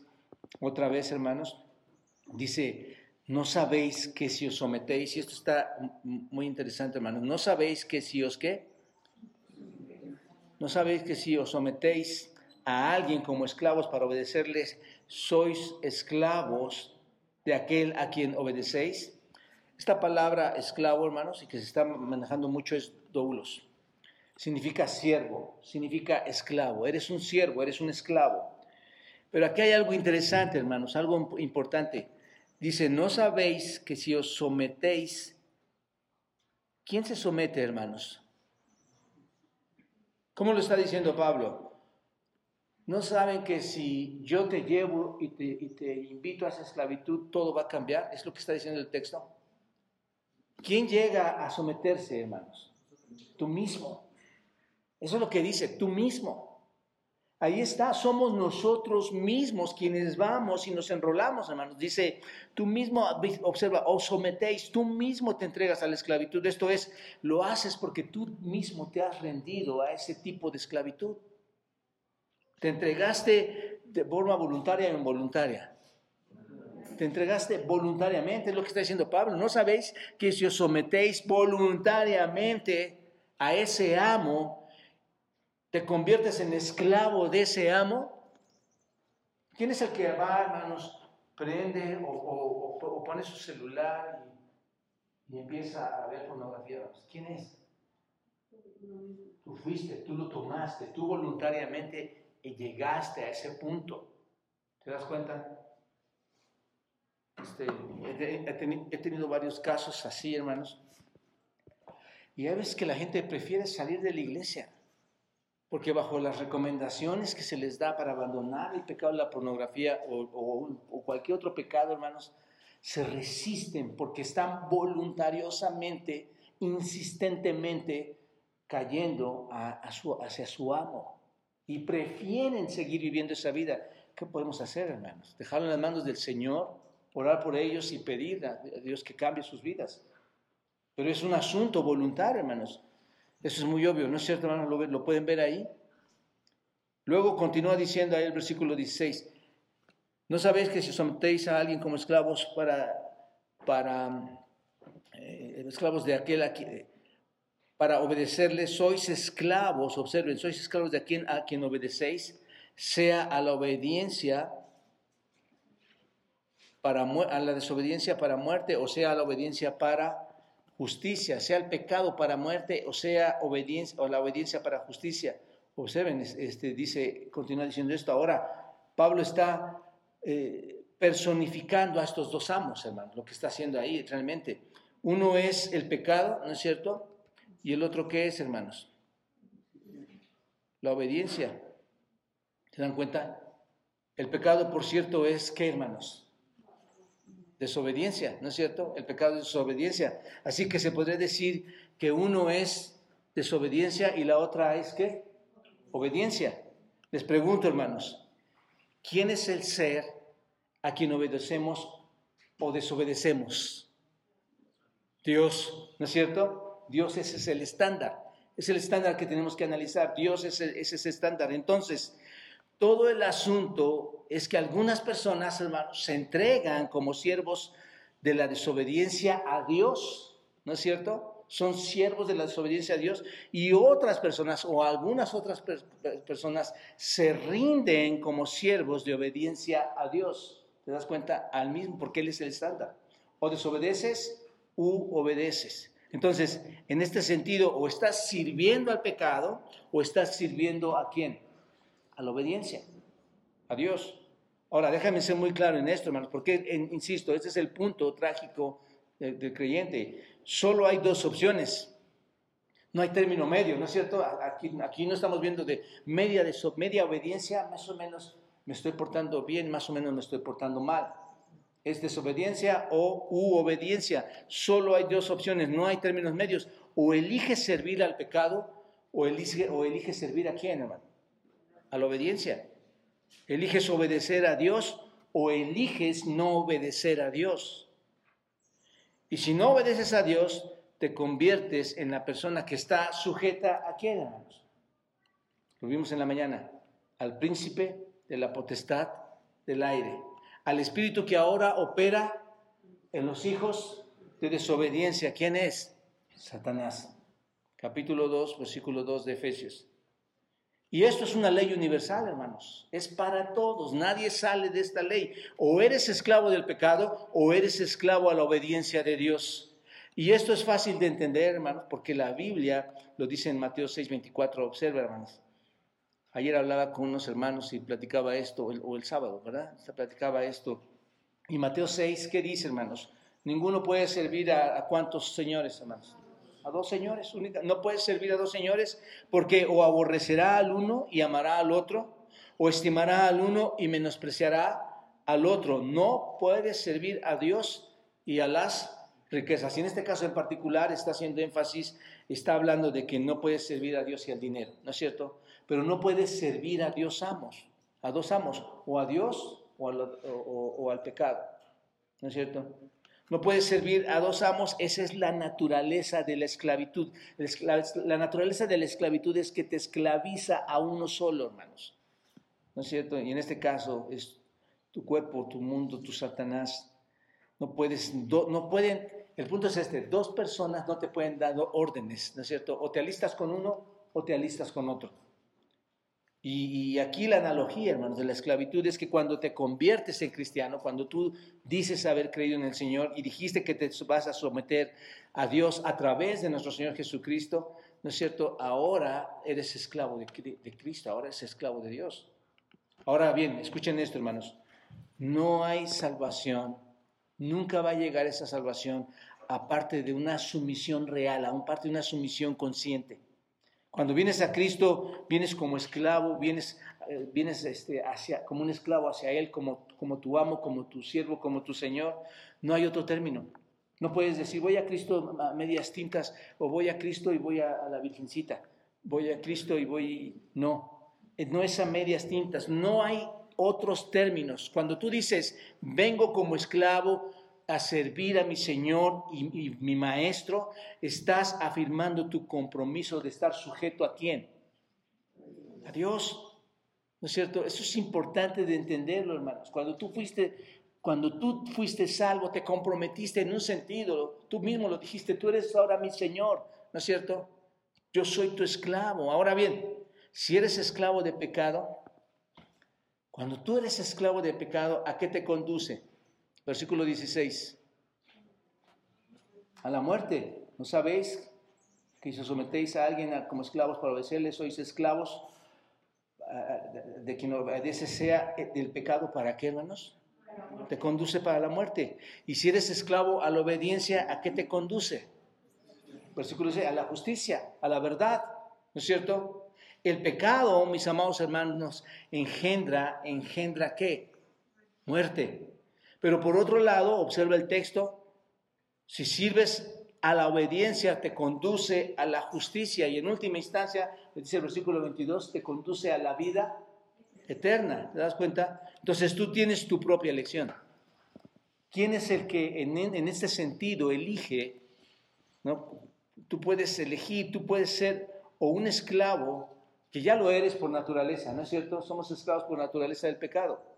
B: otra vez, hermanos, dice, no sabéis que si os sometéis, y esto está muy interesante, hermanos, no sabéis que si os qué, no sabéis que si os sometéis a alguien como esclavos para obedecerles, sois esclavos de aquel a quien obedecéis. Esta palabra esclavo, hermanos, y que se está manejando mucho es doulos. Significa siervo, significa esclavo. Eres un siervo, eres un esclavo. Pero aquí hay algo interesante, hermanos, algo importante. Dice, no sabéis que si os sometéis, ¿quién se somete, hermanos? ¿Cómo lo está diciendo Pablo? ¿No saben que si yo te llevo y te, invito a esa esclavitud, todo va a cambiar? Es lo que está diciendo el texto. ¿Quién llega a someterse, hermanos? Tú mismo. Eso es lo que dice, tú mismo. Ahí está, somos nosotros mismos quienes vamos y nos enrolamos, hermanos. Dice, tú mismo, observa, os sometéis, tú mismo te entregas a la esclavitud. Esto es, lo haces porque tú mismo te has rendido a ese tipo de esclavitud. Te entregaste de forma voluntaria o involuntaria. Te entregaste voluntariamente, es lo que está diciendo Pablo. ¿No sabéis que si os sometéis voluntariamente a ese amo, te conviertes en esclavo de ese amo, ¿quién es el que va, hermanos, prende o, pone su celular y, empieza a ver pornografía? ¿Quién es? Tú fuiste, tú lo tomaste, tú voluntariamente llegaste a ese punto. ¿Te das cuenta? Este, he, tenido varios casos así, hermanos. Y a veces que la gente prefiere salir de la iglesia porque bajo las recomendaciones que se les da para abandonar el pecado de la pornografía o, cualquier otro pecado, hermanos, se resisten porque están voluntariosamente, insistentemente cayendo hacia su amo y prefieren seguir viviendo esa vida. ¿Qué podemos hacer, hermanos? Dejarlo en las manos del Señor, orar por ellos y pedir a Dios que cambie sus vidas. Pero es un asunto voluntario, hermanos. Eso es muy obvio, ¿no es cierto, hermanos? ¿Lo, pueden ver ahí? Luego continúa diciendo ahí el versículo 16, ¿no sabéis que si sometéis a alguien como esclavos para, para eh, esclavos de aquel quien, para obedecerle, sois esclavos, observen, sois esclavos de a quien, a quien obedecéis, sea a la obediencia para a la desobediencia para muerte o sea a la obediencia para justicia, sea el pecado para muerte o sea obediencia o la obediencia para justicia. Observen, este, dice, continúa diciendo esto. Ahora, Pablo está eh, personificando a estos dos amos, hermano, lo que está haciendo ahí realmente. Uno es el pecado, ¿no es cierto? Y el otro, ¿qué es, hermanos? La obediencia. ¿Se dan cuenta? El pecado, por cierto, es, ¿qué, hermanos? Desobediencia, ¿no es cierto? El pecado es desobediencia. Así que se podría decir que uno es desobediencia y la otra es qué? Obediencia. Les pregunto, hermanos, ¿quién es el ser a quien obedecemos o desobedecemos? Dios, ¿no es cierto? Dios ese es el estándar. Es el estándar que tenemos que analizar. Dios es, es ese estándar. Entonces, todo el asunto es que algunas personas, hermanos, se entregan como siervos de la desobediencia a Dios, ¿no es cierto? Son siervos de la desobediencia a Dios y otras personas o algunas otras personas se rinden como siervos de obediencia a Dios. ¿Te das cuenta? Al mismo, porque Él es el estándar. O desobedeces u obedeces. Entonces, en este sentido, o estás sirviendo al pecado o estás sirviendo a quién? A la obediencia, a Dios. Ahora, déjame ser muy claro en esto, hermanos, porque, insisto, este es el punto trágico del, creyente. Solo hay dos opciones. No hay término medio, ¿no es cierto? Aquí, no estamos viendo de media, de obediencia, más o menos me estoy portando bien, más o menos me estoy portando mal. Es desobediencia o u obediencia. Solo hay dos opciones, no hay términos medios. O elige servir al pecado o elige, o elige servir a quién, hermano a la obediencia. ¿Eliges obedecer a Dios o eliges no obedecer a Dios? Y si no obedeces a Dios, te conviertes en la persona que está sujeta a quién, hermanos. Lo vimos en la mañana, al príncipe de la potestad del aire, al espíritu que ahora opera en los hijos de desobediencia. ¿Quién es? Satanás. Capítulo 2, versículo 2 de Efesios. Y esto es una ley universal, hermanos. Es para todos. Nadie sale de esta ley. O eres esclavo del pecado o eres esclavo a la obediencia de Dios. Y esto es fácil de entender, hermanos, porque la Biblia lo dice en Mateo 6, 24. Observa, hermanos. Ayer hablaba con unos hermanos y platicaba esto, o el, sábado, ¿verdad? Se platicaba esto. Y Mateo 6, ¿qué dice, hermanos? Ninguno puede servir a, a cuántos señores, hermanos a dos señores. No puedes servir a dos señores porque o aborrecerá al uno y amará al otro, o estimará al uno y menospreciará al otro. No puedes servir a Dios y a las riquezas. Y en este caso en particular está haciendo énfasis, está hablando de que no puedes servir a Dios y al dinero, ¿no es cierto? pero no puedes servir a Dios amos, a dos amos, o a Dios o al, pecado. ¿No es cierto? No puedes servir a dos amos, esa es la naturaleza de la esclavitud. La naturaleza de la esclavitud es que te esclaviza a uno solo, hermanos. ¿No es cierto? Y en este caso es tu cuerpo, tu mundo, tu Satanás. No puedes, no pueden, el punto es este, dos personas no te pueden dar órdenes, ¿no es cierto? O te alistas con uno o te alistas con otro. Y, aquí la analogía, hermanos, de la esclavitud es que cuando te conviertes en cristiano, cuando tú dices haber creído en el Señor y dijiste que te vas a someter a Dios a través de nuestro Señor Jesucristo, ¿no es cierto? Ahora eres esclavo de, de Cristo, ahora eres esclavo de Dios. Ahora bien, escuchen esto, hermanos. No hay salvación, nunca va a llegar esa salvación aparte de una sumisión real, aparte de una sumisión consciente. Cuando vienes a Cristo, vienes como esclavo, vienes, eh, vienes este, hacia, como un esclavo hacia Él, como, como tu amo, como tu siervo, como tu Señor. No hay otro término. No puedes decir, voy a Cristo a medias tintas, o voy a Cristo y voy a, la Virgencita. Voy a Cristo y voy... No, eh, no es a medias tintas. No hay otros términos. Cuando tú dices, vengo como esclavo, a servir a mi Señor y, mi Maestro, estás afirmando tu compromiso de estar sujeto a quién? A Dios. ¿No es cierto? Eso es importante de entenderlo, hermanos. Cuando tú fuiste, cuando tú fuiste salvo, te comprometiste en un sentido, tú mismo lo dijiste, tú eres ahora mi Señor, ¿no es cierto? Yo soy tu esclavo. Ahora bien, si eres esclavo de pecado, cuando tú eres esclavo de pecado, ¿a qué te conduce? Versículo 16. A la muerte. ¿No sabéis que si os sometéis a alguien como esclavos para obedecerle, sois esclavos de quien obedece sea del pecado? ¿Para qué, hermanos? Te conduce para la muerte. Y si eres esclavo a la obediencia, ¿a qué te conduce? Versículo 16, a la justicia, a la verdad. ¿No es cierto? El pecado, mis amados hermanos, engendra, engendra qué? Muerte. Pero por otro lado, observa el texto, si sirves a la obediencia te conduce a la justicia y en última instancia, dice el versículo 22, te conduce a la vida eterna. ¿Te das cuenta? Entonces tú tienes tu propia elección. ¿Quién es el que en, este sentido elige? ¿no? Tú puedes elegir, tú puedes ser o un esclavo, que ya lo eres por naturaleza, ¿no es cierto? Somos esclavos por naturaleza del pecado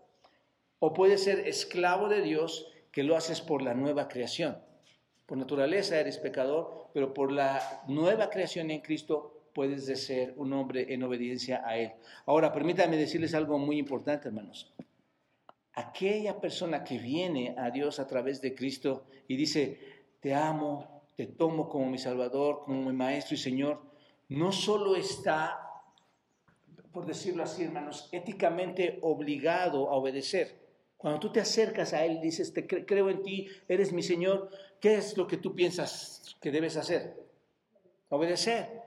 B: o puedes ser esclavo de Dios que lo haces por la nueva creación. Por naturaleza eres pecador, pero por la nueva creación en Cristo puedes ser un hombre en obediencia a Él. Ahora, permítanme decirles algo muy importante, hermanos. Aquella persona que viene a Dios a través de Cristo y dice, te amo, te tomo como mi Salvador, como mi Maestro y Señor, no solo está, por decirlo así, hermanos, éticamente obligado a obedecer, cuando tú te acercas a Él y dices, te creo en ti, eres mi Señor, ¿qué es lo que tú piensas que debes hacer? Obedecer.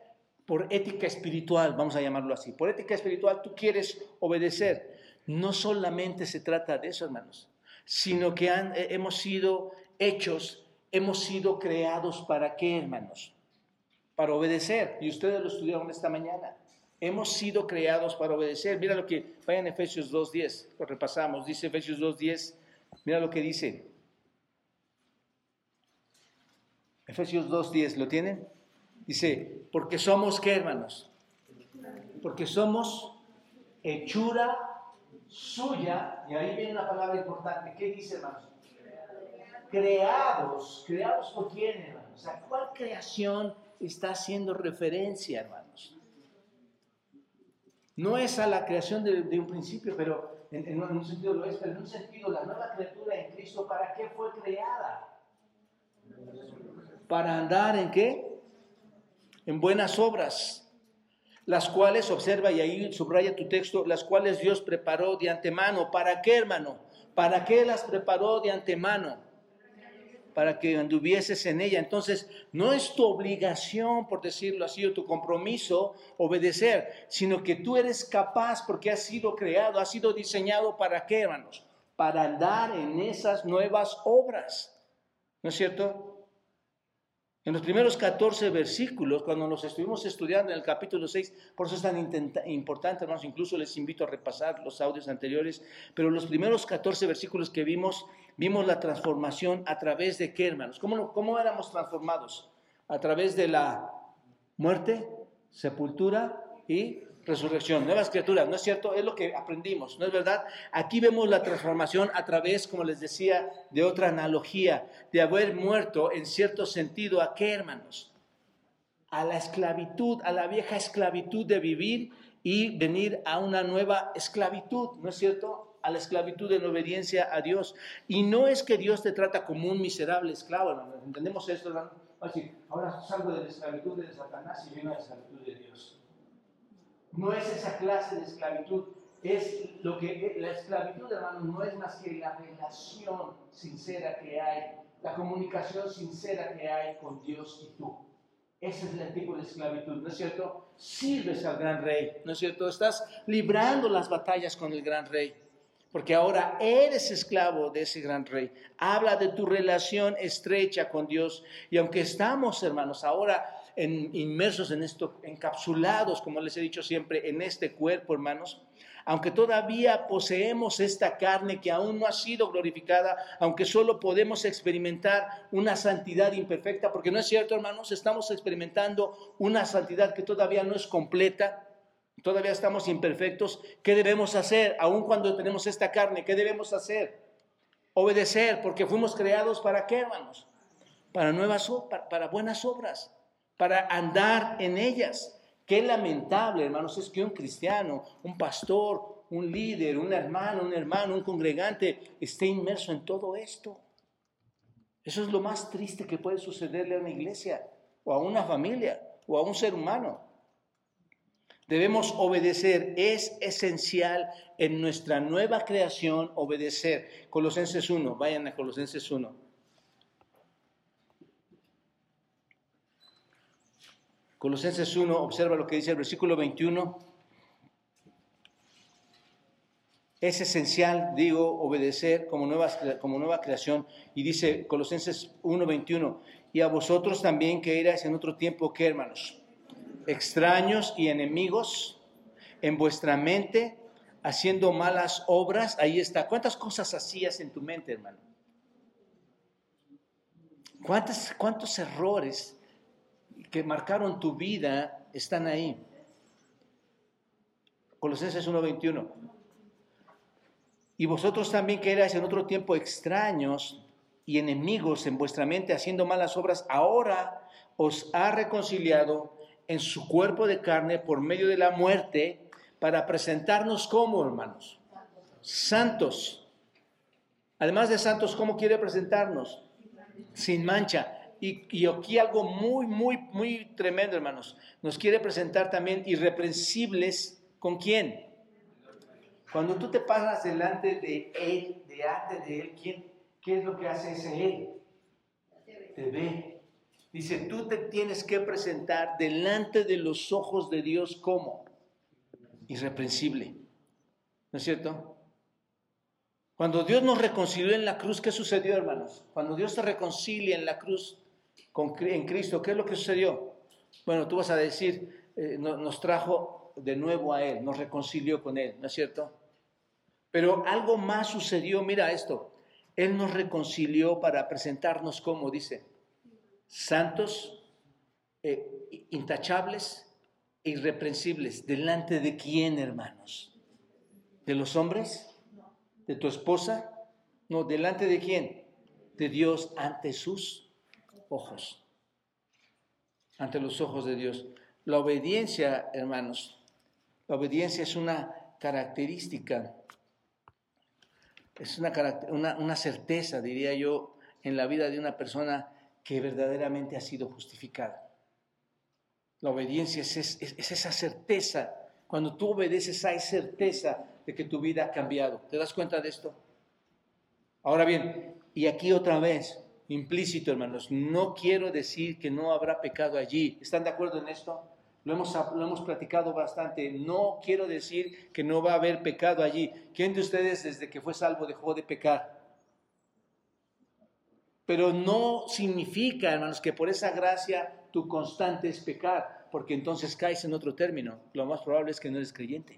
B: Por ética espiritual, vamos a llamarlo así. Por ética espiritual tú quieres obedecer. No solamente se trata de eso, hermanos, sino que eh, hemos sido hechos, hemos sido creados para qué, hermanos? Para obedecer. Y ustedes lo estudiaron esta mañana. Hemos sido creados para obedecer. Mira lo que vaya en Efesios 2.10, lo repasamos. Dice Efesios 2.10, mira lo que dice. Efesios 2.10, ¿lo tienen? Dice, porque somos qué, hermanos? Porque somos hechura suya, y ahí viene una palabra importante. ¿Qué dice, hermanos? Creados. ¿Creados por quién, hermanos? Sea, ¿cuál creación está haciendo referencia, hermanos? No es a la creación de, un principio, pero en, un sentido lo es, pero en un sentido la nueva criatura en Cristo, ¿para qué fue creada? Para andar en qué? En buenas obras, las cuales, observa y ahí subraya tu texto, las cuales Dios preparó de antemano. ¿Para qué, hermano? ¿Para qué las preparó de antemano? Para que anduvieses en ella. Entonces, no es tu obligación, por decirlo así, o tu compromiso obedecer, sino que tú eres capaz porque has sido creado, has sido diseñado para qué, hermanos? Para andar en esas nuevas obras. ¿No es cierto? En los primeros 14 versículos, cuando los estuvimos estudiando en el capítulo 6, por eso es tan importante, hermanos, incluso les invito a repasar los audios anteriores, pero los primeros 14 versículos que vimos, vimos la transformación a través de qué, hermanos? ¿Cómo, cómo éramos transformados? A través de la muerte, sepultura y resurrección, nuevas criaturas, ¿no es cierto? Es lo que aprendimos, ¿no es verdad? Aquí vemos la transformación a través, como les decía, de otra analogía, de haber muerto en cierto sentido a qué, hermanos? A la esclavitud, a la vieja esclavitud de vivir y venir a una nueva esclavitud, ¿no es cierto? A la esclavitud en obediencia a Dios. Y no es que Dios te trata como un miserable esclavo, hermanos. ¿Entendemos esto? Ahora salgo de la esclavitud de Satanás y vengo a la esclavitud de Dios. No es esa clase de esclavitud. Es lo que la esclavitud, hermano, no es más que la relación sincera que hay, la comunicación sincera que hay con Dios y tú. Ese es el tipo de esclavitud, ¿no es cierto? Sirves al gran rey, ¿no es cierto? Estás librando las batallas con el gran rey, porque ahora eres esclavo de ese gran rey. Habla de tu relación estrecha con Dios. Y aunque estamos, hermanos, ahora inmersos en esto, encapsulados, como les he dicho siempre, en este cuerpo, hermanos, aunque todavía poseemos esta carne que aún no ha sido glorificada, aunque solo podemos experimentar una santidad imperfecta, porque no es cierto, hermanos, estamos experimentando una santidad que todavía no es completa, todavía estamos imperfectos, ¿qué debemos hacer? Aún cuando tenemos esta carne, ¿qué debemos hacer? Obedecer, porque fuimos creados para qué, hermanos? Para nuevas, para buenas obras para andar en ellas. Qué lamentable, hermanos, es que un cristiano, un pastor, un líder, un hermano, un hermano, un congregante esté inmerso en todo esto. Eso es lo más triste que puede sucederle a una iglesia o a una familia o a un ser humano. Debemos obedecer, es esencial en nuestra nueva creación obedecer. Colosenses 1, vayan a Colosenses 1. Colosenses 1, observa lo que dice el versículo 21. Es esencial, digo, obedecer como, como nueva creación. Y dice Colosenses 1, 21, y a vosotros también que erais en otro tiempo, ¿qué hermanos? Extraños y enemigos en vuestra mente, haciendo malas obras. Ahí está. ¿Cuántas cosas hacías en tu mente, hermano? ¿Cuántos, cuántos errores que marcaron tu vida están ahí. Colosenses 1:21. Y vosotros también que erais en otro tiempo extraños y enemigos en vuestra mente haciendo malas obras, ahora os ha reconciliado en su cuerpo de carne por medio de la muerte para presentarnos como hermanos. Santos. Además de santos, ¿cómo quiere presentarnos? Sin mancha y, aquí algo muy, muy, muy tremendo, hermanos. Nos quiere presentar también irreprensibles con quién. Cuando tú te pasas delante de Él, delante de Él, ¿quién, ¿qué es lo que hace ese Él? Te ve. Dice, tú te tienes que presentar delante de los ojos de Dios como irreprensible. ¿No es cierto? Cuando Dios nos reconcilió en la cruz, ¿qué sucedió, hermanos? Cuando Dios te reconcilia en la cruz, en Cristo, ¿qué es lo que sucedió? Bueno, tú vas a decir, eh, nos trajo de nuevo a Él, nos reconcilió con Él, ¿no es cierto? Pero algo más sucedió, mira esto, Él nos reconcilió para presentarnos como, dice, santos, eh, intachables e irreprensibles. ¿Delante de quién, hermanos? ¿De los hombres? ¿De tu esposa? No, ¿delante de quién? De Dios ante sus ojos, ante los ojos de Dios. La obediencia, hermanos, la obediencia es una característica, es una, una, certeza, diría yo, en la vida de una persona que verdaderamente ha sido justificada. La obediencia es, es, esa certeza. Cuando tú obedeces hay certeza de que tu vida ha cambiado. ¿Te das cuenta de esto? Ahora bien, y aquí otra vez, implícito, hermanos. No quiero decir que no habrá pecado allí. ¿Están de acuerdo en esto? Lo hemos, lo hemos platicado bastante. No quiero decir que no va a haber pecado allí. ¿Quién de ustedes desde que fue salvo dejó de pecar? Pero no significa, hermanos, que por esa gracia tu constante es pecar, porque entonces caes en otro término. Lo más probable es que no eres creyente.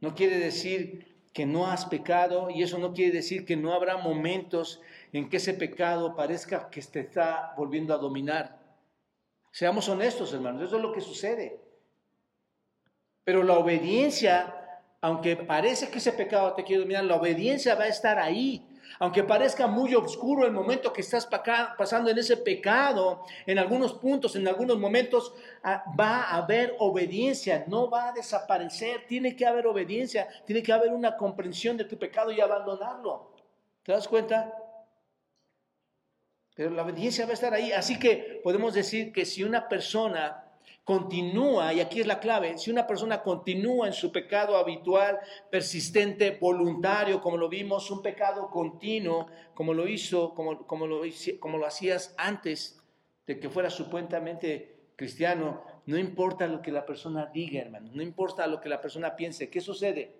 B: No quiere decir que no has pecado y eso no quiere decir que no habrá momentos en que ese pecado parezca que te está volviendo a dominar. Seamos honestos, hermanos, eso es lo que sucede. Pero la obediencia, aunque parece que ese pecado te quiere dominar, la obediencia va a estar ahí. Aunque parezca muy oscuro el momento que estás pasando en ese pecado, en algunos puntos, en algunos momentos, ah, va a haber obediencia, no va a desaparecer. Tiene que haber obediencia, tiene que haber una comprensión de tu pecado y abandonarlo. ¿Te das cuenta? Pero la obediencia va a estar ahí. Así que podemos decir que si una persona continúa, y aquí es la clave, si una persona continúa en su pecado habitual, persistente, voluntario, como lo vimos, un pecado continuo, como lo hizo, como, como, lo, como lo hacías antes de que fuera supuestamente cristiano, no importa lo que la persona diga, hermano, no importa lo que la persona piense, ¿qué sucede?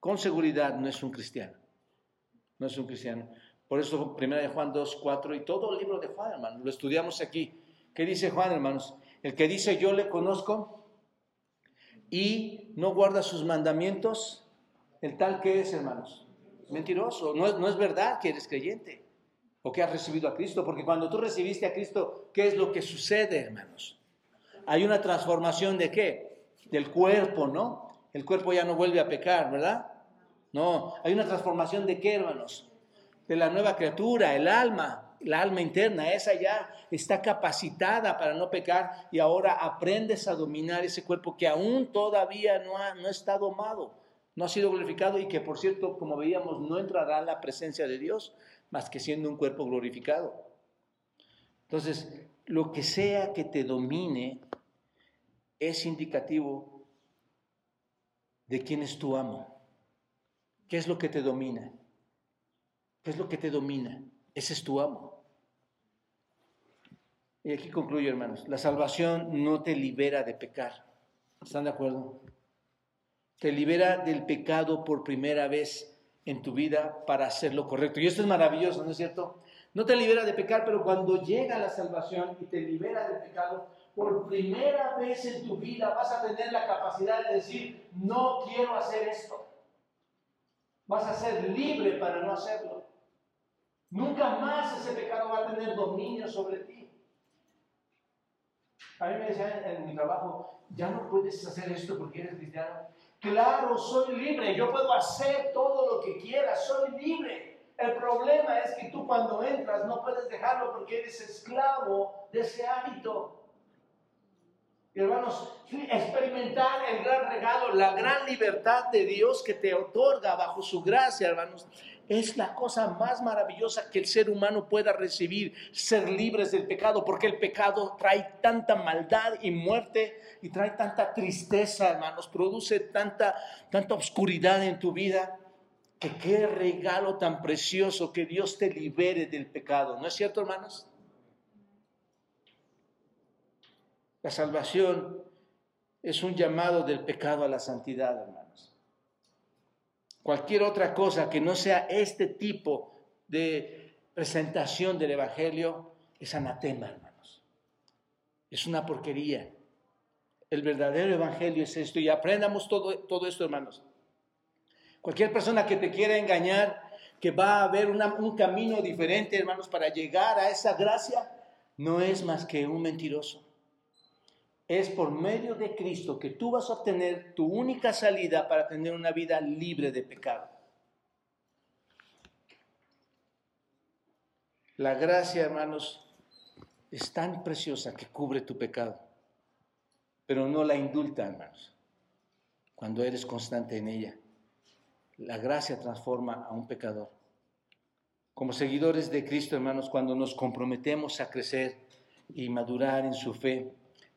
B: Con seguridad no es un cristiano, no es un cristiano. Por eso, primera de Juan 2, 4 y todo el libro de Juan, hermano, lo estudiamos aquí. ¿Qué dice Juan, hermanos? El que dice yo le conozco y no guarda sus mandamientos, el tal que es, hermanos. Mentiroso, no es, no es verdad que eres creyente o que has recibido a Cristo, porque cuando tú recibiste a Cristo, ¿qué es lo que sucede, hermanos? Hay una transformación de qué? Del cuerpo, ¿no? El cuerpo ya no vuelve a pecar, ¿verdad? No, hay una transformación de qué, hermanos? De la nueva criatura, el alma, la alma interna, esa ya está capacitada para no pecar y ahora aprendes a dominar ese cuerpo que aún todavía no ha, no está domado, no ha sido glorificado y que por cierto, como veíamos, no entrará en la presencia de Dios más que siendo un cuerpo glorificado. Entonces, lo que sea que te domine es indicativo de quién es tu amo. ¿Qué es lo que te domina? ¿Qué es lo que te domina? Ese es tu amo. Y aquí concluyo, hermanos. La salvación no te libera de pecar. ¿Están de acuerdo? Te libera del pecado por primera vez en tu vida para hacer lo correcto. Y esto es maravilloso, ¿no es cierto? No te libera de pecar, pero cuando llega la salvación y te libera del pecado, por primera vez en tu vida vas a tener la capacidad de decir, no quiero hacer esto. Vas a ser libre para no hacerlo. Nunca más ese pecado va a tener dominio sobre ti. A mí me decían en mi trabajo, ya no puedes hacer esto porque eres cristiano. Claro, soy libre, yo puedo hacer todo lo que quiera, soy libre. El problema es que tú cuando entras no puedes dejarlo porque eres esclavo de ese hábito. Y hermanos, experimentar el gran regalo, la gran libertad de Dios que te otorga bajo su gracia, hermanos, es la cosa más maravillosa que el ser humano pueda recibir, ser libres del pecado, porque el pecado trae tanta maldad y muerte y trae tanta tristeza, hermanos, produce tanta, tanta oscuridad en tu vida, que qué regalo tan precioso que Dios te libere del pecado. ¿No es cierto, hermanos? La salvación es un llamado del pecado a la santidad, hermanos. Cualquier otra cosa que no sea este tipo de presentación del Evangelio es anatema, hermanos. Es una porquería. El verdadero Evangelio es esto y aprendamos todo, todo esto, hermanos. Cualquier persona que te quiera engañar, que va a haber un camino diferente, hermanos, para llegar a esa gracia, no es más que un mentiroso es por medio de Cristo que tú vas a obtener tu única salida para tener una vida libre de pecado. La gracia, hermanos, es tan preciosa que cubre tu pecado, pero no la indulta, hermanos, cuando eres constante en ella. La gracia transforma a un pecador. Como seguidores de Cristo, hermanos, cuando nos comprometemos a crecer y madurar en su fe,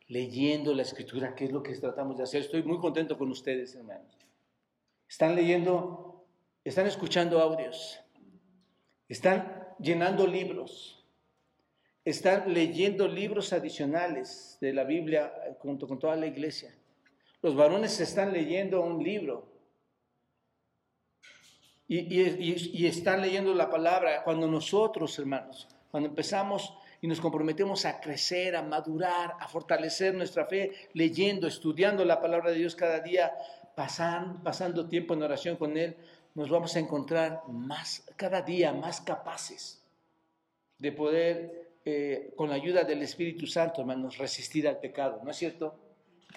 B: leyendo la escritura, que es lo que tratamos de hacer. Estoy muy contento con ustedes, hermanos. Están leyendo, están escuchando audios, están llenando libros, están leyendo libros adicionales de la Biblia junto con toda la iglesia. Los varones están leyendo un libro. y, y están leyendo la palabra, cuando nosotros, hermanos, cuando empezamos y nos comprometemos a crecer, a madurar, a fortalecer nuestra fe, leyendo, estudiando la palabra de Dios cada día, pasando, pasando tiempo en oración con Él, nos vamos a encontrar más, cada día más capaces de poder, eh, con la ayuda del Espíritu Santo, hermanos, resistir al pecado, ¿no es cierto?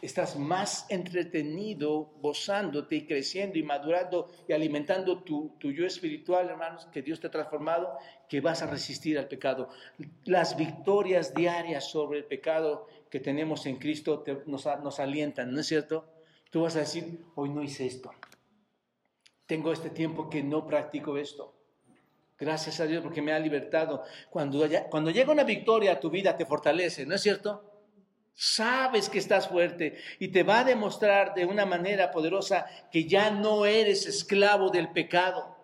B: Estás más entretenido, gozándote y creciendo y madurando y alimentando tu, tu yo espiritual, hermanos, que Dios te ha transformado, que vas a resistir al pecado. Las victorias diarias sobre el pecado que tenemos en Cristo nos, nos alientan, ¿no es cierto? Tú vas a decir, hoy no hice esto. Tengo este tiempo que no practico esto. Gracias a Dios porque me ha libertado. Cuando, cuando llega una victoria a tu vida te fortalece, ¿no es cierto? Sabes que estás fuerte y te va a demostrar de una manera poderosa que ya no eres esclavo del pecado,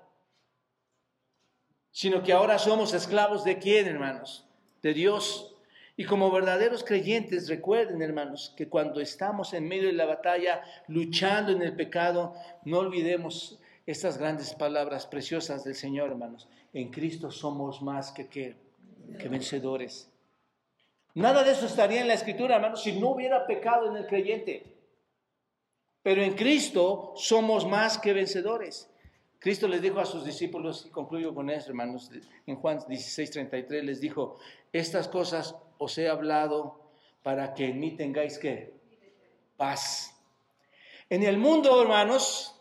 B: sino que ahora somos esclavos de quién, hermanos? De Dios. Y como verdaderos creyentes, recuerden, hermanos, que cuando estamos en medio de la batalla, luchando en el pecado, no olvidemos estas grandes palabras preciosas del Señor, hermanos. En Cristo somos más que, que, vencedores. Nada de eso estaría en la escritura, hermanos, si no hubiera pecado en el creyente. Pero en Cristo somos más que vencedores. Cristo les dijo a sus discípulos, y concluyo con eso, hermanos, en Juan 16, 33, les dijo, estas cosas os he hablado para que en mí tengáis que paz. En el mundo, hermanos,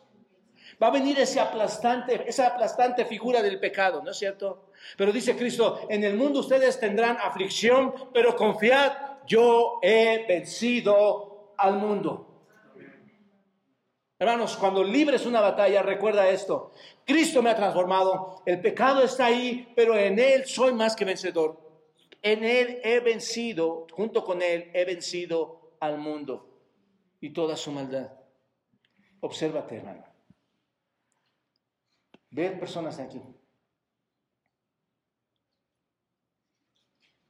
B: Va a venir ese aplastante, esa aplastante figura del pecado, ¿no es cierto? Pero dice Cristo, en el mundo ustedes tendrán aflicción, pero confiad, yo he vencido al mundo. Hermanos, cuando libres una batalla, recuerda esto. Cristo me ha transformado, el pecado está ahí, pero en Él soy más que vencedor. En Él he vencido, junto con Él he vencido al mundo y toda su maldad. Obsérvate, hermano. Ver personas aquí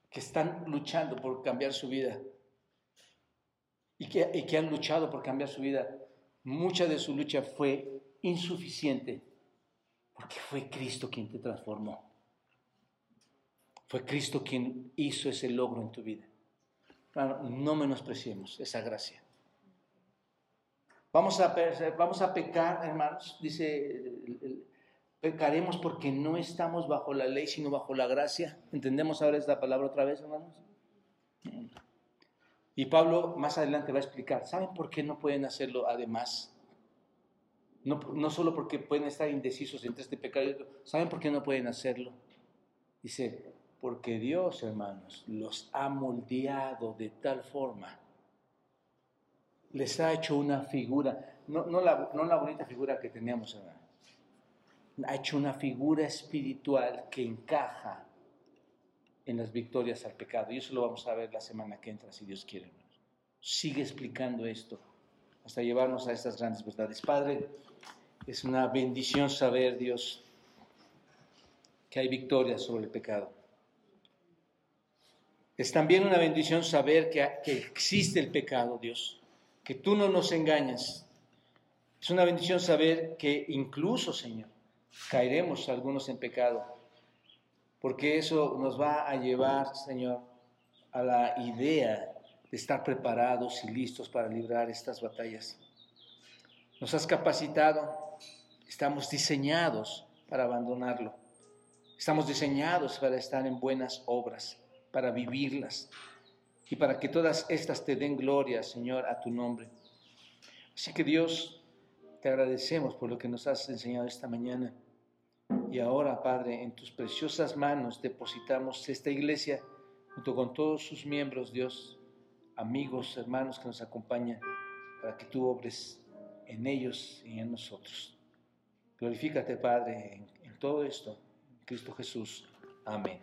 B: que están luchando por cambiar su vida y que, y que han luchado por cambiar su vida. Mucha de su lucha fue insuficiente porque fue Cristo quien te transformó. Fue Cristo quien hizo ese logro en tu vida. no menospreciemos esa gracia. Vamos a, vamos a pecar, hermanos, dice el, Pecaremos porque no estamos bajo la ley, sino bajo la gracia. ¿Entendemos ahora esta palabra otra vez, hermanos? Y Pablo más adelante va a explicar, ¿saben por qué no pueden hacerlo además? No, no solo porque pueden estar indecisos entre este pecado y otro, ¿saben por qué no pueden hacerlo? Dice, porque Dios, hermanos, los ha moldeado de tal forma, les ha hecho una figura, no, no, la, no la bonita figura que teníamos, hermanos ha hecho una figura espiritual que encaja en las victorias al pecado. Y eso lo vamos a ver la semana que entra, si Dios quiere. Sigue explicando esto hasta llevarnos a estas grandes verdades. Padre, es una bendición saber, Dios, que hay victorias sobre el pecado. Es también una bendición saber que, que existe el pecado, Dios, que tú no nos engañas. Es una bendición saber que incluso, Señor, caeremos algunos en pecado, porque eso nos va a llevar, Señor, a la idea de estar preparados y listos para librar estas batallas. Nos has capacitado, estamos diseñados para abandonarlo, estamos diseñados para estar en buenas obras, para vivirlas y para que todas estas te den gloria, Señor, a tu nombre. Así que Dios, te agradecemos por lo que nos has enseñado esta mañana. Y ahora, Padre, en tus preciosas manos depositamos esta iglesia junto con todos sus miembros, Dios, amigos, hermanos que nos acompañan, para que tú obres en ellos y en nosotros. Glorifícate, Padre, en, todo esto. En Cristo Jesús. Amén.